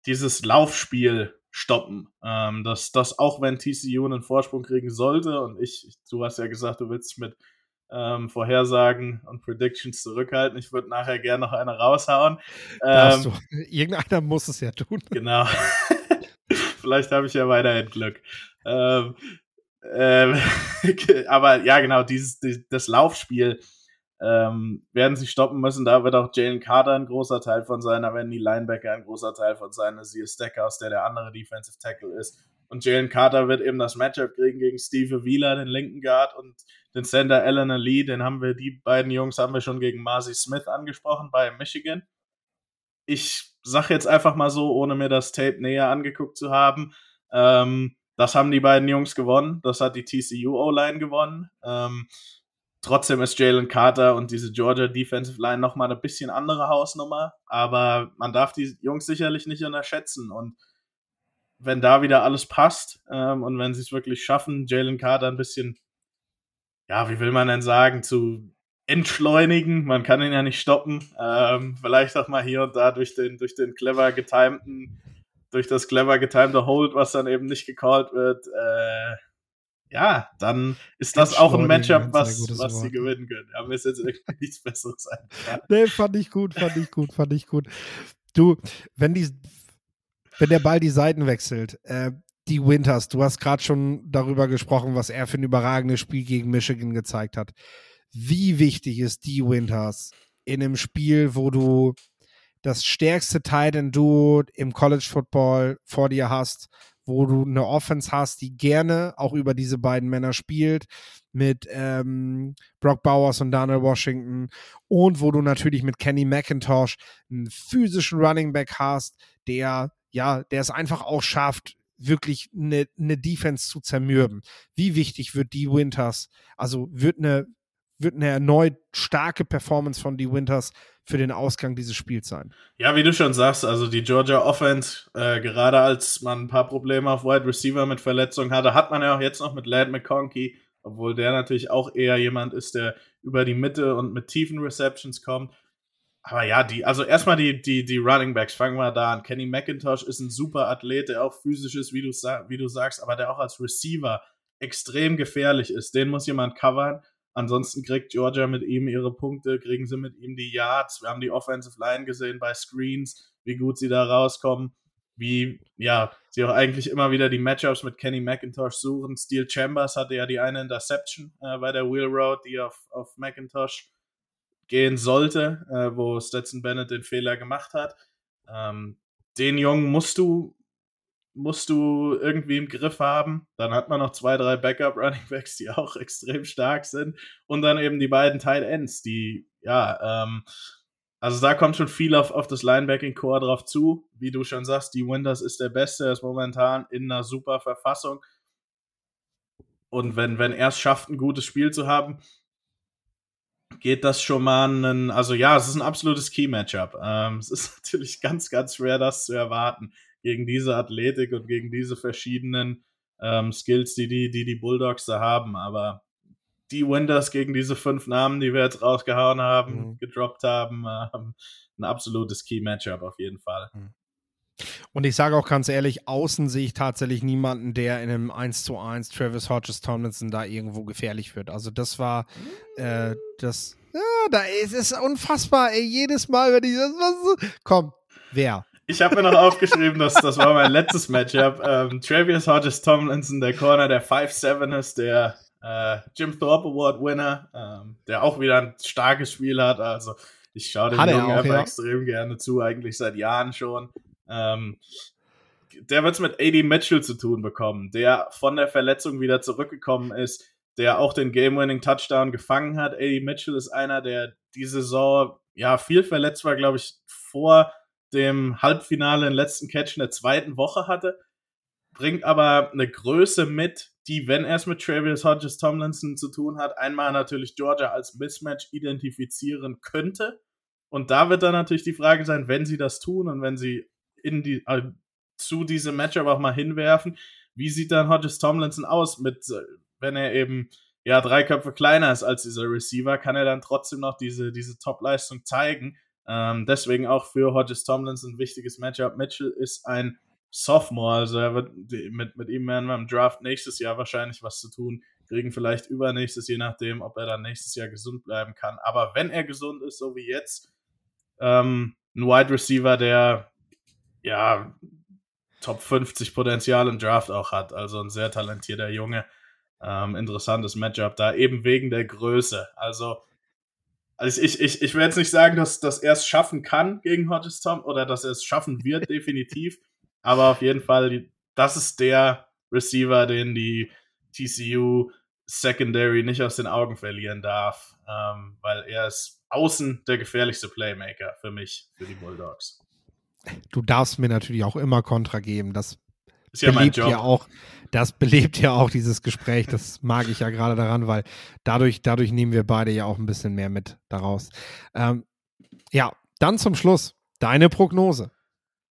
dieses Laufspiel stoppen. Ähm, dass das auch wenn TCU einen Vorsprung kriegen sollte, und ich, du hast ja gesagt, du willst mit ähm, Vorhersagen und Predictions zurückhalten. Ich würde nachher gerne noch eine raushauen. Ähm, du. Irgendeiner muss es ja tun. Genau. Vielleicht habe ich ja weiterhin Glück. Ähm, ähm, aber ja, genau, dieses, dieses das Laufspiel ähm, werden sie stoppen müssen. Da wird auch Jalen Carter ein großer Teil von sein, da werden die Linebacker ein großer Teil von sein. Sie ist Stackhouse, der der andere Defensive Tackle ist. Und Jalen Carter wird eben das Matchup kriegen gegen Steve Wheeler, den linken Guard, und den Center Eleanor Lee. Den haben wir, die beiden Jungs haben wir schon gegen Marcy Smith angesprochen bei Michigan. Ich sage jetzt einfach mal so, ohne mir das Tape näher angeguckt zu haben, Ähm, das haben die beiden Jungs gewonnen. Das hat die TCU O-Line gewonnen. Ähm, trotzdem ist Jalen Carter und diese Georgia Defensive Line nochmal eine bisschen andere Hausnummer. Aber man darf die Jungs sicherlich nicht unterschätzen. Und wenn da wieder alles passt ähm, und wenn sie es wirklich schaffen, Jalen Carter ein bisschen, ja, wie will man denn sagen, zu entschleunigen. Man kann ihn ja nicht stoppen. Ähm, vielleicht auch mal hier und da durch den, durch den clever getimten, durch das clever getimte Hold, was dann eben nicht gecallt wird. Äh, ja, dann ist das auch ein Matchup, was, was sie gewinnen können. Ja, mir ist jetzt irgendwie nichts Besseres ein. Nee, fand ich gut, fand ich gut, fand ich gut. Du, wenn die, wenn der Ball die Seiten wechselt, äh, die Winters, du hast gerade schon darüber gesprochen, was er für ein überragendes Spiel gegen Michigan gezeigt hat. Wie wichtig ist die Winters in einem Spiel, wo du das stärkste Titan Duo im College Football vor dir hast, wo du eine Offense hast, die gerne auch über diese beiden Männer spielt, mit ähm, Brock Bowers und Daniel Washington und wo du natürlich mit Kenny McIntosh einen physischen Running Back hast, der ja, der es einfach auch schafft, wirklich eine, eine Defense zu zermürben. Wie wichtig wird die Winters? Also wird eine wird eine erneut starke Performance von die Winters für den Ausgang dieses Spiels sein. Ja, wie du schon sagst, also die Georgia Offense, äh, gerade als man ein paar Probleme auf Wide Receiver mit Verletzungen hatte, hat man ja auch jetzt noch mit Lad McConkey, obwohl der natürlich auch eher jemand ist, der über die Mitte und mit tiefen Receptions kommt. Aber ja, die, also erstmal die, die, die Running Backs, fangen wir da an. Kenny McIntosh ist ein super Athlet, der auch physisch ist, wie du, wie du sagst, aber der auch als Receiver extrem gefährlich ist. Den muss jemand covern. Ansonsten kriegt Georgia mit ihm ihre Punkte, kriegen sie mit ihm die Yards. Wir haben die Offensive Line gesehen bei Screens, wie gut sie da rauskommen, wie ja, sie auch eigentlich immer wieder die Matchups mit Kenny McIntosh suchen. Steel Chambers hatte ja die eine Interception äh, bei der Wheel Road, die auf, auf McIntosh gehen sollte, äh, wo Stetson Bennett den Fehler gemacht hat. Ähm, den Jungen musst du musst du irgendwie im Griff haben. Dann hat man noch zwei, drei Backup-Running-Backs, die auch extrem stark sind. Und dann eben die beiden Tight Ends, die, ja, ähm, also da kommt schon viel auf, auf das Linebacking-Core drauf zu. Wie du schon sagst, die Winters ist der Beste, er ist momentan in einer super Verfassung. Und wenn, wenn er es schafft, ein gutes Spiel zu haben, geht das schon mal ein, also ja, es ist ein absolutes Key-Matchup. Ähm, es ist natürlich ganz, ganz schwer, das zu erwarten gegen diese Athletik und gegen diese verschiedenen ähm, Skills, die die, die die Bulldogs da haben. Aber die Winters gegen diese fünf Namen, die wir jetzt rausgehauen haben, mhm. gedroppt haben, ähm, ein absolutes Key-Matchup auf jeden Fall. Mhm. Und ich sage auch ganz ehrlich, außen sehe ich tatsächlich niemanden, der in einem 1 zu 1 Travis Hodges Tomlinson da irgendwo gefährlich wird. Also das war äh, das. Ja, da ist es unfassbar, ey, jedes Mal, wenn ich das. Was, komm, wer? Ich habe mir noch aufgeschrieben, dass das war mein letztes Matchup. Ähm, Travis Hodges Tomlinson, der Corner, der 5-7 ist, der äh, Jim Thorpe Award Winner, ähm, der auch wieder ein starkes Spiel hat. Also ich schaue dem Jungen einfach ja. extrem gerne zu, eigentlich seit Jahren schon. Ähm, der wird es mit AD Mitchell zu tun bekommen, der von der Verletzung wieder zurückgekommen ist, der auch den Game-Winning Touchdown gefangen hat. AD Mitchell ist einer, der diese Saison ja viel verletzt war, glaube ich, vor dem Halbfinale in letzten Catch in der zweiten Woche hatte, bringt aber eine Größe mit, die, wenn er es mit Travis Hodges Tomlinson zu tun hat, einmal natürlich Georgia als Mismatch identifizieren könnte. Und da wird dann natürlich die Frage sein, wenn sie das tun und wenn sie in die, äh, zu diesem Matchup auch mal hinwerfen, wie sieht dann Hodges Tomlinson aus mit, äh, wenn er eben ja drei Köpfe kleiner ist als dieser Receiver, kann er dann trotzdem noch diese, diese Top-Leistung zeigen. Ähm, deswegen auch für Hodges Tomlinson ein wichtiges Matchup. Mitchell ist ein Sophomore, also er wird mit, mit ihm werden wir im Draft nächstes Jahr wahrscheinlich was zu tun, kriegen vielleicht übernächstes, je nachdem, ob er dann nächstes Jahr gesund bleiben kann. Aber wenn er gesund ist, so wie jetzt, ähm, ein Wide Receiver, der ja Top 50 Potenzial im Draft auch hat, also ein sehr talentierter Junge. Ähm, interessantes Matchup da, eben wegen der Größe. Also also ich, ich, ich will jetzt nicht sagen, dass, dass er es schaffen kann gegen Hodges Tom oder dass er es schaffen wird, definitiv. Aber auf jeden Fall, das ist der Receiver, den die TCU Secondary nicht aus den Augen verlieren darf, ähm, weil er ist außen der gefährlichste Playmaker für mich, für die Bulldogs. Du darfst mir natürlich auch immer Kontra geben. Das ist ja mein belebt Job. ja auch, das belebt ja auch dieses Gespräch. Das mag ich ja gerade daran, weil dadurch, dadurch nehmen wir beide ja auch ein bisschen mehr mit daraus. Ähm, ja, dann zum Schluss deine Prognose,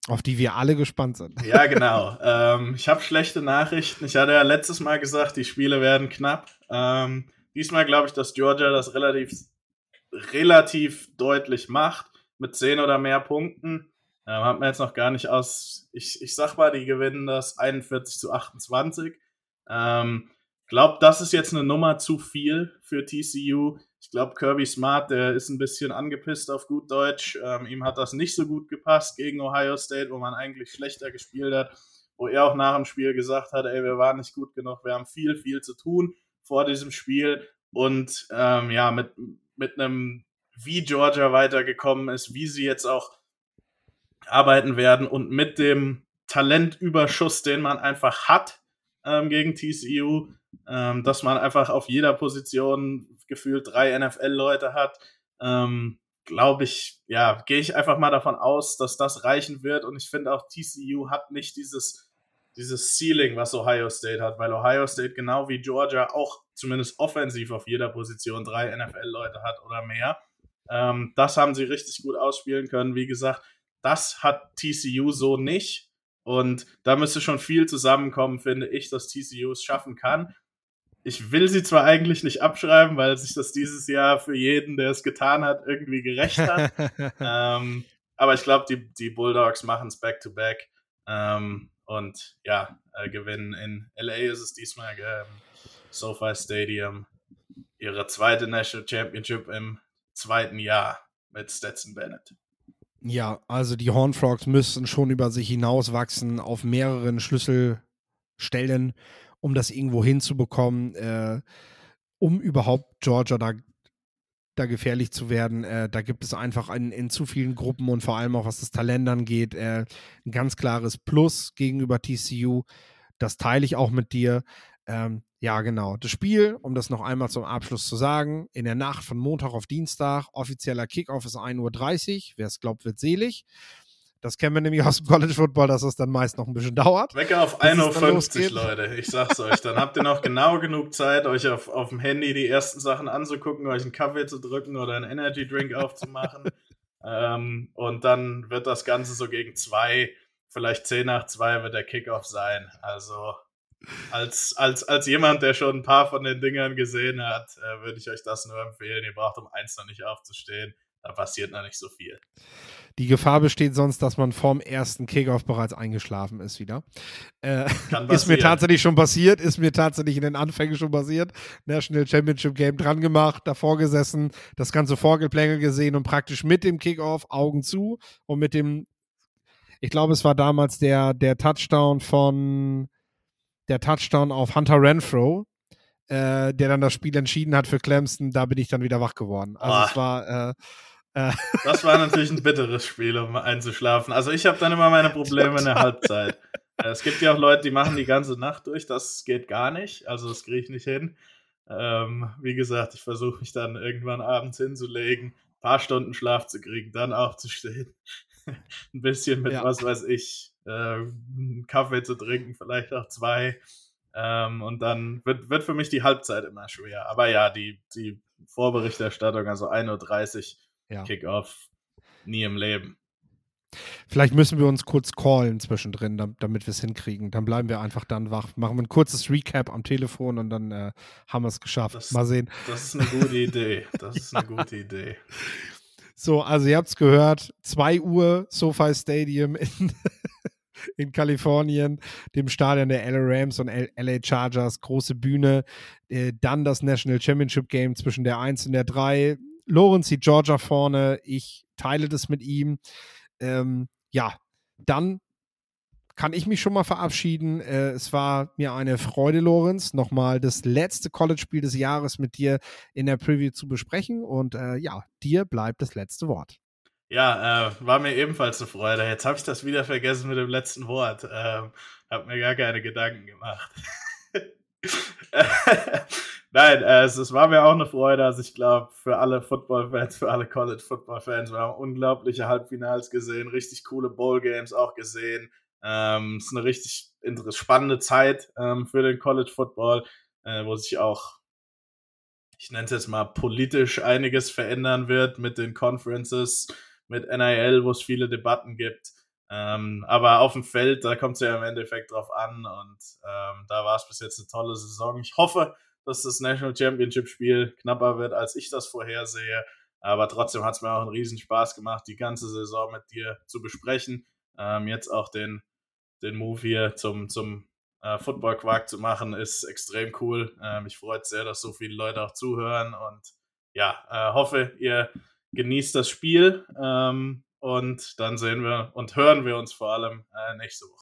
auf die wir alle gespannt sind. Ja, genau. ähm, ich habe schlechte Nachrichten. Ich hatte ja letztes Mal gesagt, die Spiele werden knapp. Ähm, diesmal glaube ich, dass Georgia das relativ, relativ deutlich macht, mit 10 oder mehr Punkten. Ähm, hat man jetzt noch gar nicht aus. Ich, ich sag mal, die gewinnen das 41 zu 28. Ähm, glaube, das ist jetzt eine Nummer zu viel für TCU. Ich glaube, Kirby Smart, der ist ein bisschen angepisst auf gut Deutsch. Ähm, ihm hat das nicht so gut gepasst gegen Ohio State, wo man eigentlich schlechter gespielt hat. Wo er auch nach dem Spiel gesagt hat, ey, wir waren nicht gut genug, wir haben viel, viel zu tun vor diesem Spiel. Und ähm, ja, mit, mit einem, wie Georgia weitergekommen ist, wie sie jetzt auch arbeiten werden und mit dem Talentüberschuss, den man einfach hat ähm, gegen TCU, ähm, dass man einfach auf jeder Position gefühlt drei NFL-Leute hat, ähm, glaube ich, ja, gehe ich einfach mal davon aus, dass das reichen wird. Und ich finde auch TCU hat nicht dieses, dieses Ceiling, was Ohio State hat, weil Ohio State genau wie Georgia auch zumindest offensiv auf jeder Position drei NFL-Leute hat oder mehr. Ähm, das haben sie richtig gut ausspielen können. Wie gesagt, das hat TCU so nicht. Und da müsste schon viel zusammenkommen, finde ich, dass TCU es schaffen kann. Ich will sie zwar eigentlich nicht abschreiben, weil sich das dieses Jahr für jeden, der es getan hat, irgendwie gerecht hat. ähm, aber ich glaube, die, die Bulldogs machen es back-to-back. Ähm, und ja, äh, gewinnen. In LA ist es diesmal ähm, SoFi Stadium. Ihre zweite National Championship im zweiten Jahr mit Stetson Bennett. Ja, also die Horn Frogs müssen schon über sich hinauswachsen auf mehreren Schlüsselstellen, um das irgendwo hinzubekommen, äh, um überhaupt Georgia da, da gefährlich zu werden. Äh, da gibt es einfach in, in, zu vielen Gruppen und vor allem auch was das Talent angeht, äh, ein ganz klares Plus gegenüber TCU. Das teile ich auch mit dir. Ähm, ja, genau. Das Spiel, um das noch einmal zum Abschluss zu sagen, in der Nacht von Montag auf Dienstag, offizieller Kickoff ist 1.30 Uhr. Wer es glaubt, wird selig. Das kennen wir nämlich aus dem College Football, dass es dann meist noch ein bisschen dauert. Wecker auf 1.50 Uhr, Leute. Ich sag's euch. Dann habt ihr noch genau genug Zeit, euch auf, auf dem Handy die ersten Sachen anzugucken, euch einen Kaffee zu drücken oder einen Energy Drink aufzumachen. ähm, und dann wird das Ganze so gegen zwei, vielleicht zehn nach zwei wird der Kickoff sein. Also als, als, als jemand, der schon ein paar von den Dingern gesehen hat, äh, würde ich euch das nur empfehlen. Ihr braucht um eins noch nicht aufzustehen. Da passiert noch nicht so viel. Die Gefahr besteht sonst, dass man vorm ersten Kickoff bereits eingeschlafen ist wieder. Äh, ist mir tatsächlich schon passiert, ist mir tatsächlich in den Anfängen schon passiert. National Championship Game dran gemacht, davor gesessen, das ganze Vorgeplänkel gesehen und praktisch mit dem Kickoff Augen zu und mit dem, ich glaube, es war damals der, der Touchdown von der Touchdown auf Hunter Renfro, äh, der dann das Spiel entschieden hat für Clemson, da bin ich dann wieder wach geworden. Also oh. es war. Äh, äh das war natürlich ein bitteres Spiel, um einzuschlafen. Also ich habe dann immer meine Probleme in der Halbzeit. Äh, es gibt ja auch Leute, die machen die ganze Nacht durch. Das geht gar nicht. Also das kriege ich nicht hin. Ähm, wie gesagt, ich versuche mich dann irgendwann abends hinzulegen, ein paar Stunden Schlaf zu kriegen, dann aufzustehen, ein bisschen mit ja. was weiß ich, äh, einen Kaffee zu trinken, vielleicht auch zwei. Ähm, und dann wird, wird für mich die Halbzeit immer schwer. Aber ja, die, die Vorberichterstattung, also 1.30 Uhr ja. Kickoff, nie im Leben. Vielleicht müssen wir uns kurz callen zwischendrin, damit wir es hinkriegen. Dann bleiben wir einfach dann wach. Machen wir ein kurzes Recap am Telefon und dann äh, haben wir es geschafft. Das, Mal sehen. Das ist eine gute Idee. Das ist eine gute Idee. So, also ihr habt es gehört. 2 Uhr SoFi Stadium in, in Kalifornien, dem Stadion der LA Rams und LA Chargers, große Bühne. Äh, dann das National Championship Game zwischen der 1 und der 3. Lorenz sieht Georgia vorne. Ich teile das mit ihm. Ähm, ja, dann kann ich mich schon mal verabschieden. Äh, es war mir eine Freude, Lorenz, nochmal das letzte College-Spiel des Jahres mit dir in der Preview zu besprechen. Und äh, ja, dir bleibt das letzte Wort. Ja, äh, war mir ebenfalls eine Freude. Jetzt habe ich das wieder vergessen mit dem letzten Wort. Ähm, habe mir gar keine Gedanken gemacht. Nein, äh, es, es, war mir auch eine Freude. Also ich glaube, für alle Football-Fans, für alle College-Football-Fans, wir haben unglaubliche Halbfinals gesehen, richtig coole Bowl-Games auch gesehen. Ähm, ist eine richtig spannende Zeit ähm, für den College Football, äh, wo sich auch, ich nenne es jetzt mal, politisch einiges verändern wird mit den Conferences, mit NIL, wo es viele Debatten gibt. Ähm, aber auf dem Feld, da kommt es ja im Endeffekt drauf an und ähm, da war es bis jetzt eine tolle Saison. Ich hoffe, dass das National Championship Spiel knapper wird, als ich das vorhersehe. Aber trotzdem hat es mir auch einen riesen Spaß gemacht, die ganze Saison mit dir zu besprechen. Ähm, jetzt auch den, den Move hier zum, zum äh, Football Quark zu machen, ist extrem cool. Ähm, ich freue sehr, dass so viele Leute auch zuhören und ja, äh, hoffe, ihr genießt das Spiel. Ähm, und dann sehen wir und hören wir uns vor allem äh, nächste Woche.